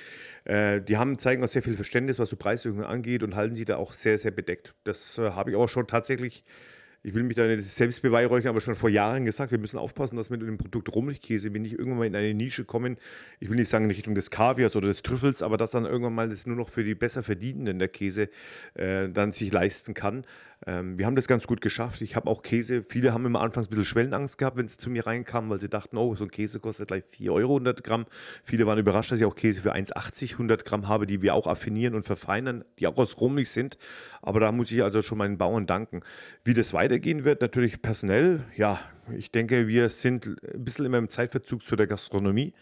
Äh, die haben, zeigen auch sehr viel Verständnis, was so Preiserhöhungen angeht und halten sich da auch sehr, sehr bedeckt. Das äh, habe ich auch schon tatsächlich ich will mich da nicht selbst beweihräuchern, aber schon vor Jahren gesagt, wir müssen aufpassen, dass wir mit dem Produkt Rummelkäse, wenn nicht irgendwann mal in eine Nische kommen, ich will nicht sagen in Richtung des Kaviars oder des Trüffels, aber dass dann irgendwann mal das nur noch für die besser verdienenden der Käse äh, dann sich leisten kann. Ähm, wir haben das ganz gut geschafft. Ich habe auch Käse, viele haben immer anfangs ein bisschen Schwellenangst gehabt, wenn sie zu mir reinkamen, weil sie dachten, oh, so ein Käse kostet gleich 4 Euro 100 Gramm. Viele waren überrascht, dass ich auch Käse für 1,80 100 Gramm habe, die wir auch affinieren und verfeinern, die auch aus Rummig sind. Aber da muss ich also schon meinen Bauern danken. Wie das weitergehen wird, natürlich personell, ja, ich denke, wir sind ein bisschen immer im Zeitverzug zu der Gastronomie.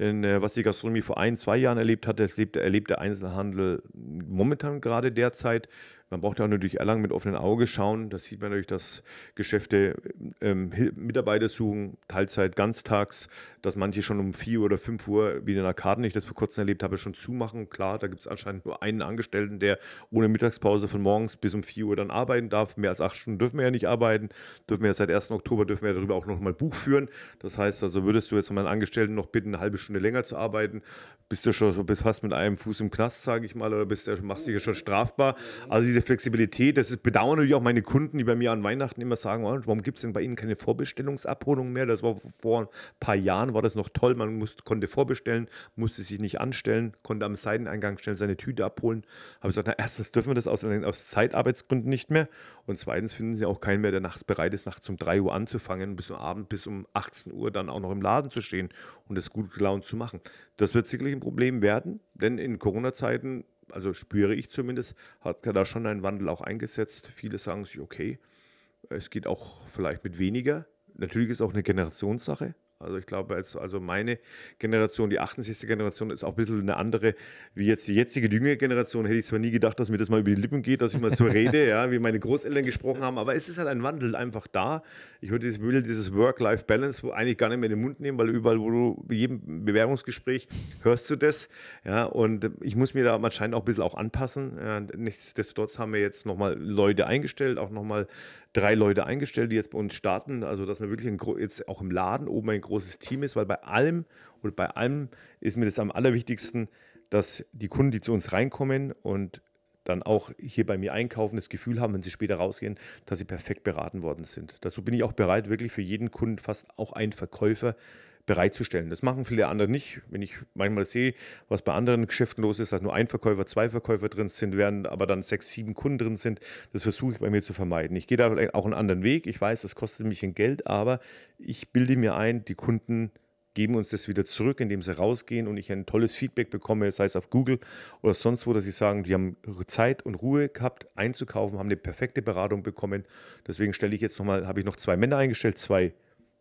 Denn äh, was die Gastronomie vor ein, zwei Jahren erlebt hat, das erlebt, erlebt der Einzelhandel momentan gerade derzeit. Man braucht ja auch natürlich Erlangen mit offenem Auge schauen. Das sieht man natürlich, dass Geschäfte ähm, Mitarbeiter suchen, Teilzeit, ganztags, dass manche schon um 4 oder 5 Uhr, wie in der Karten ich das vor kurzem erlebt habe, schon zumachen. Klar, da gibt es anscheinend nur einen Angestellten, der ohne Mittagspause von morgens bis um 4 Uhr dann arbeiten darf. Mehr als acht Stunden dürfen wir ja nicht arbeiten. Dürfen wir ja seit 1. Oktober dürfen wir darüber auch noch mal Buch führen. Das heißt also, würdest du jetzt meinen Angestellten noch bitten, eine halbe Stunde länger zu arbeiten, bist du schon so fast mit einem Fuß im Knast, sage ich mal, oder bist du, machst dich ja schon strafbar. Also diese Flexibilität, das ist, bedauern natürlich auch meine Kunden, die bei mir an Weihnachten immer sagen, oh, warum gibt es denn bei Ihnen keine Vorbestellungsabholung mehr? Das war vor ein paar Jahren, war das noch toll, man musste, konnte vorbestellen, musste sich nicht anstellen, konnte am Seiteneingang schnell seine Tüte abholen. Habe ich gesagt, na, erstens dürfen wir das aus, aus Zeitarbeitsgründen nicht mehr und zweitens finden Sie auch keinen mehr, der nachts bereit ist, nachts um 3 Uhr anzufangen, bis zum Abend, bis um 18 Uhr dann auch noch im Laden zu stehen und das gut gelaunt zu machen. Das wird sicherlich ein Problem werden, denn in Corona-Zeiten, also spüre ich zumindest, hat da schon ein Wandel auch eingesetzt. Viele sagen sich, okay, es geht auch vielleicht mit weniger. Natürlich ist es auch eine Generationssache. Also ich glaube, jetzt, also meine Generation, die 68. Generation, ist auch ein bisschen eine andere, wie jetzt die jetzige jüngere Generation. Hätte ich zwar nie gedacht, dass mir das mal über die Lippen geht, dass ich mal so rede, ja, wie meine Großeltern gesprochen haben, aber es ist halt ein Wandel einfach da. Ich würde dieses, dieses Work-Life-Balance eigentlich gar nicht mehr in den Mund nehmen, weil überall, wo du, bei jedem Bewerbungsgespräch hörst du das. Ja, und ich muss mir da anscheinend auch ein bisschen auch anpassen. Ja, nichtsdestotrotz haben wir jetzt nochmal Leute eingestellt, auch nochmal drei Leute eingestellt, die jetzt bei uns starten. Also, dass man wirklich ein, jetzt auch im Laden oben ein großes Team ist, weil bei allem oder bei allem ist mir das am allerwichtigsten, dass die Kunden, die zu uns reinkommen und dann auch hier bei mir einkaufen, das Gefühl haben, wenn sie später rausgehen, dass sie perfekt beraten worden sind. Dazu bin ich auch bereit, wirklich für jeden Kunden fast auch einen Verkäufer bereitzustellen. Das machen viele andere nicht. Wenn ich manchmal sehe, was bei anderen Geschäften los ist, dass nur ein Verkäufer, zwei Verkäufer drin sind, während aber dann sechs, sieben Kunden drin sind, das versuche ich bei mir zu vermeiden. Ich gehe da auch einen anderen Weg. Ich weiß, das kostet mich ein Geld, aber ich bilde mir ein, die Kunden geben uns das wieder zurück, indem sie rausgehen und ich ein tolles Feedback bekomme, sei es auf Google oder sonst wo, dass sie sagen, die haben Zeit und Ruhe gehabt einzukaufen, haben eine perfekte Beratung bekommen. Deswegen stelle ich jetzt nochmal, habe ich noch zwei Männer eingestellt, zwei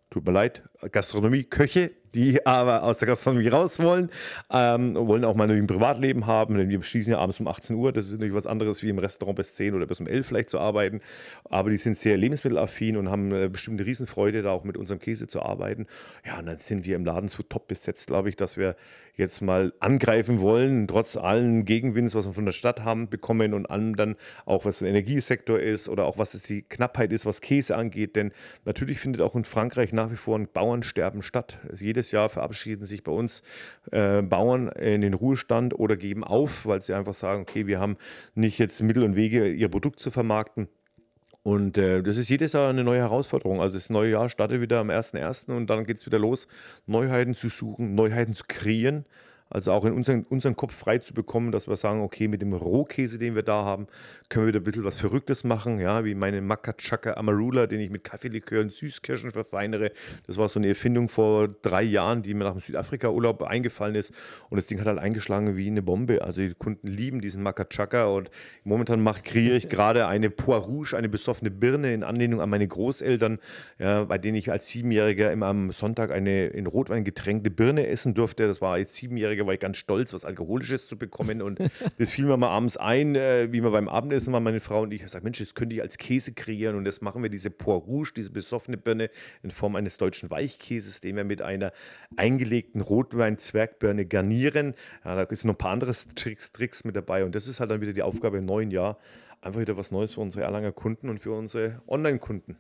tut mir leid, Gastronomie, Köche, die aber aus der Gastronomie raus wollen, ähm, wollen auch mal ein Privatleben haben, denn wir schließen ja abends um 18 Uhr, das ist natürlich was anderes wie im Restaurant bis 10 oder bis um 11 vielleicht zu arbeiten, aber die sind sehr lebensmittelaffin und haben äh, bestimmt eine Riesenfreude, da auch mit unserem Käse zu arbeiten. Ja, und dann sind wir im Laden so top besetzt, glaube ich, dass wir jetzt mal angreifen wollen, trotz allen Gegenwinds, was wir von der Stadt haben, bekommen und allem dann auch, was der Energiesektor ist oder auch was es die Knappheit ist, was Käse angeht, denn natürlich findet auch in Frankreich nach wie vor ein Bauernsterben statt. Jeder jedes Jahr verabschieden sich bei uns äh, Bauern in den Ruhestand oder geben auf, weil sie einfach sagen, okay, wir haben nicht jetzt Mittel und Wege, ihr Produkt zu vermarkten. Und äh, das ist jedes Jahr eine neue Herausforderung. Also das neue Jahr startet wieder am 1.1. und dann geht es wieder los, Neuheiten zu suchen, Neuheiten zu kreieren. Also auch in unseren, unseren Kopf frei zu bekommen, dass wir sagen, okay, mit dem Rohkäse, den wir da haben, können wir wieder ein bisschen was Verrücktes machen, ja, wie meine Makachaka Amarula, den ich mit Kaffeelikör und Süßkirschen verfeinere. Das war so eine Erfindung vor drei Jahren, die mir nach dem Südafrika-Urlaub eingefallen ist und das Ding hat halt eingeschlagen wie eine Bombe. Also die Kunden lieben diesen Makachaka und momentan mache, kreiere ich gerade eine Poire Rouge, eine besoffene Birne in Anlehnung an meine Großeltern, ja, bei denen ich als Siebenjähriger immer am Sonntag eine in Rotwein getränkte Birne essen durfte. Das war als Siebenjähriger Träger war ich ganz stolz, was Alkoholisches zu bekommen. Und das fiel mir mal abends ein, äh, wie wir beim Abendessen waren, meine Frau und ich. Ich sagte, Mensch, das könnte ich als Käse kreieren. Und das machen wir, diese Poire Rouge, diese besoffene Birne in Form eines deutschen Weichkäses, den wir mit einer eingelegten Rotwein-Zwergbirne garnieren. Ja, da ist noch ein paar andere Tricks, Tricks mit dabei. Und das ist halt dann wieder die Aufgabe im neuen Jahr, einfach wieder was Neues für unsere Erlanger Kunden und für unsere Online-Kunden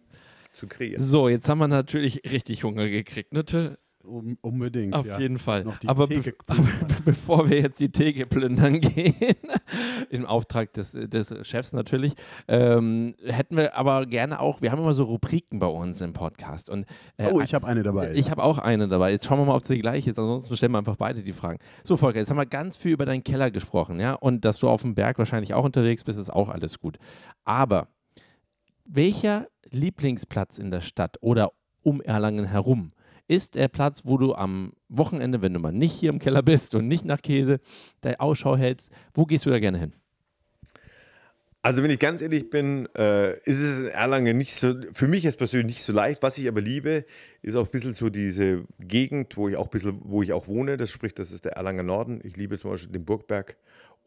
zu kreieren. So, jetzt haben wir natürlich richtig Hunger gekriegt. Ne? Um, unbedingt. Auf ja. jeden Fall. Aber, be aber bevor wir jetzt die Theke plündern gehen, im Auftrag des, des Chefs natürlich, ähm, hätten wir aber gerne auch, wir haben immer so Rubriken bei uns im Podcast. Und, äh, Oh, ich habe eine dabei. ich habe auch eine dabei. Jetzt schauen wir mal, ob es die gleiche ist. Ansonsten stellen wir einfach beide die Fragen. So, Volker, jetzt haben wir ganz viel über deinen Keller gesprochen, ja. Und dass du auf dem Berg wahrscheinlich auch unterwegs bist, ist auch alles gut. Aber welcher Lieblingsplatz in der Stadt oder um Erlangen herum ist der Platz, wo du am Wochenende, wenn du mal nicht hier im Keller bist und nicht nach Käse, der Ausschau hältst, wo gehst du da gerne hin? Also wenn ich ganz ehrlich bin, äh, ist es in Erlangen nicht so, für mich jetzt persönlich nicht so leicht. Was ich aber liebe, ist auch ein bisschen so diese Gegend, wo ich auch bisschen, wo ich auch wohne. Das spricht, das ist der Erlanger Norden. Ich liebe zum Beispiel den Burgberg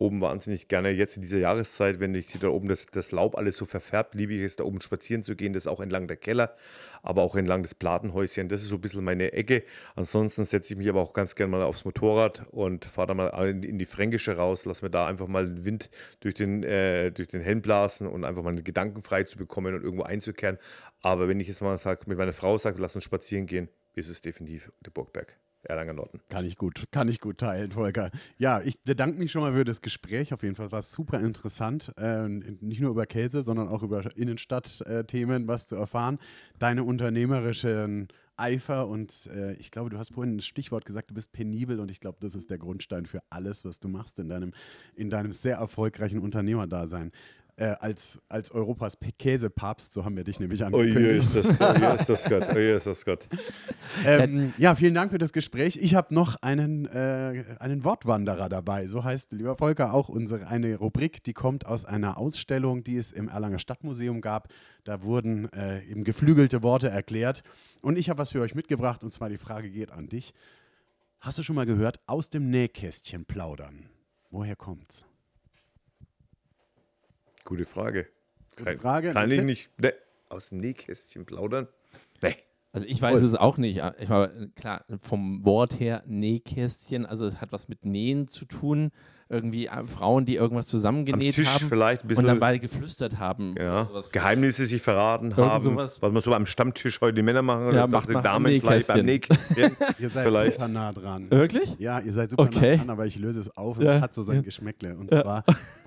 oben wahnsinnig gerne. Jetzt in dieser Jahreszeit, wenn ich da oben das, das Laub alles so verfärbt, liebe ich es, da oben spazieren zu gehen. Das ist auch entlang der Keller, aber auch entlang des Platenhäuschen. Das ist so ein bisschen meine Ecke. Ansonsten setze ich mich aber auch ganz gerne mal aufs Motorrad und fahre da mal in, die Fränkische raus, lass mir da einfach mal den Wind durch den, äh, durch den Helm blasen und einfach mal Gedanken frei zu bekommen und irgendwo einzukehren. Aber wenn ich jetzt mal sag, mit meiner Frau sage, lass uns spazieren gehen, ist es definitiv der Burgberg. Erlanger Norden. Kann ich gut, kann ich gut teilen, Volker. Ja, ich bedanke mich schon mal für das Gespräch. Auf jeden Fall war es super interessant. Äh, nicht nur über Käse, sondern auch über Innenstadtthemen was zu erfahren. Deine unternehmerischen Eifer und äh, ich glaube, du hast vorhin ein Stichwort gesagt, du bist penibel und ich glaube, das ist der Grundstein für alles, was du machst in deinem, in deinem sehr erfolgreichen Unternehmerdasein. Äh, als, als Europas Käsepapst, so haben wir dich nämlich Oh angekündigt. je, ist das, oh je, ist das Gott. Oh je, ist das Gott. Ähm, ja, vielen Dank für das Gespräch. Ich habe noch einen, äh, einen Wortwanderer dabei. So heißt, lieber Volker, auch unsere eine Rubrik, die kommt aus einer Ausstellung, die es im Erlanger Stadtmuseum gab. Da wurden äh, eben geflügelte Worte erklärt. Und ich habe was für euch mitgebracht, und zwar die Frage geht an dich. Hast du schon mal gehört, aus dem Nähkästchen plaudern? Woher kommt's? Gute Frage. Gute Kann, Frage, Kann ich okay. nicht ne, aus dem Nähkästchen plaudern? Nee. Also ich weiß es auch nicht. Ich war klar vom Wort her Nähkästchen, also es hat was mit Nähen zu tun. Irgendwie äh, Frauen, die irgendwas Am zusammengenäht Tisch haben vielleicht ein bisschen und dann beide geflüstert haben. ja. Geheimnisse sich verraten Irgend haben, sowas. was man so am Stammtisch heute die Männer machen, Ja, oder macht- die macht am Damen vielleicht beim Nähkästchen. Ihr seid Vielleicht. super nah dran. Wirklich? Ja, ihr seid super Okay. nah dran, aber ich löse es auf und Ja. es hat so sein Ja. Geschmäckle. Und Ja. zwar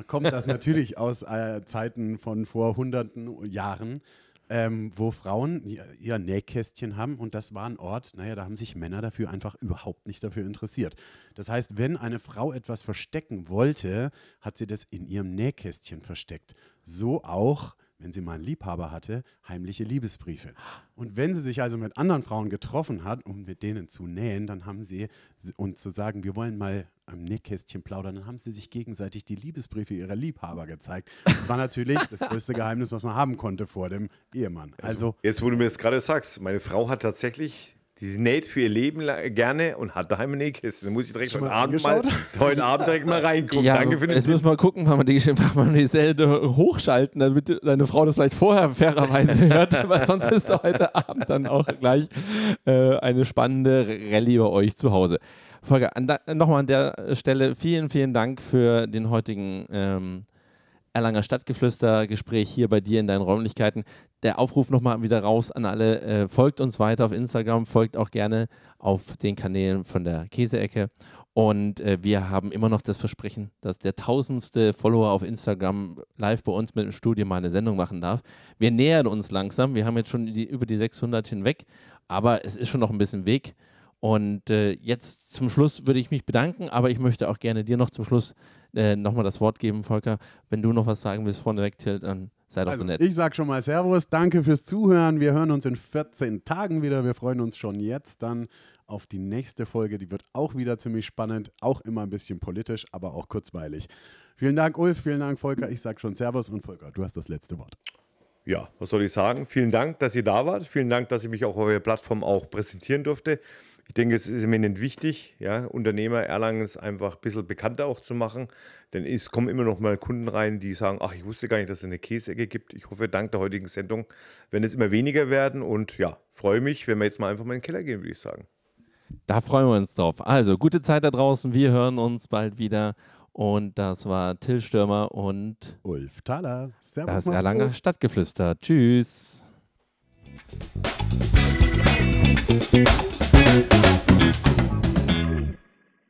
kommt das natürlich aus äh, Zeiten von vor hunderten Jahren, ähm, wo Frauen ihr, ihr Nähkästchen haben und das war ein Ort, naja, da haben sich Männer dafür einfach überhaupt nicht dafür interessiert. Das heißt, wenn eine Frau etwas verstecken wollte, hat sie das in ihrem Nähkästchen versteckt. So auch wenn sie mal einen Liebhaber hatte, heimliche Liebesbriefe. Und wenn sie sich also mit anderen Frauen getroffen hat, um mit denen zu nähen, dann haben sie, und zu sagen, wir wollen mal am Nähkästchen plaudern, dann haben sie sich gegenseitig die Liebesbriefe ihrer Liebhaber gezeigt. Das war natürlich das größte Geheimnis, was man haben konnte vor dem Ehemann. Also, Jetzt, wo du mir das gerade sagst, meine Frau hat tatsächlich, die näht für ihr Leben gerne und hat daheim ein Nähkästchen. Da muss ich direkt Schon heute mal Abend, mal, heute Abend direkt mal reingucken. Ja, Danke für den jetzt müssen wir mal gucken, wann wir die, wann wir die Selde hochschalten, damit deine Frau das vielleicht vorher fairerweise hört, weil sonst ist heute Abend dann auch gleich äh, eine spannende Rallye bei euch zu Hause. Volker, nochmal an der Stelle vielen, vielen Dank für den heutigen ähm, Erlanger Stadtgeflüster-Gespräch hier bei dir in deinen Räumlichkeiten. der Aufruf nochmal wieder raus an alle. Äh, folgt uns weiter auf Instagram, folgt auch gerne auf den Kanälen von der Käseecke. Und äh, wir haben immer noch das Versprechen, dass der tausendste Follower auf Instagram live bei uns mit dem Studio mal eine Sendung machen darf. Wir nähern uns langsam. Wir haben jetzt schon die, über die 600 hinweg, aber es ist schon noch ein bisschen Weg. Und äh, jetzt zum Schluss würde ich mich bedanken, aber ich möchte auch gerne dir noch zum Schluss äh, nochmal das Wort geben, Volker. Wenn du noch was sagen willst vorneweg, Till, dann sei doch Also, so nett. ich sag schon mal Servus, danke fürs Zuhören. Wir hören uns in 14 Tagen wieder. Wir freuen uns schon jetzt dann auf die nächste Folge. Die wird auch wieder ziemlich spannend, auch immer ein bisschen politisch, aber auch kurzweilig. Vielen Dank, Ulf, vielen Dank, Volker. Ich sag schon Servus und Volker, du hast das letzte Wort. Ja, was soll ich sagen? Vielen Dank, dass ihr da wart. Vielen Dank, dass ich mich auf eurer Plattform auch präsentieren durfte. Ich denke, es ist eminent wichtig, ja, Unternehmer Erlangens einfach ein bisschen bekannter auch zu machen. Denn es kommen immer noch mal Kunden rein, die sagen, ach, ich wusste gar nicht, dass es eine Käsecke gibt. Ich hoffe, dank der heutigen Sendung werden es immer weniger werden. Und ja, freue mich, wenn wir jetzt mal einfach mal in den Keller gehen, würde ich sagen. Da freuen wir uns drauf. Also, gute Zeit da draußen. Wir hören uns bald wieder. Und das war Till Stürmer und Ulf Thaler. Servus. das Erlanger gut. Stadtgeflüster. Tschüss. Thank you.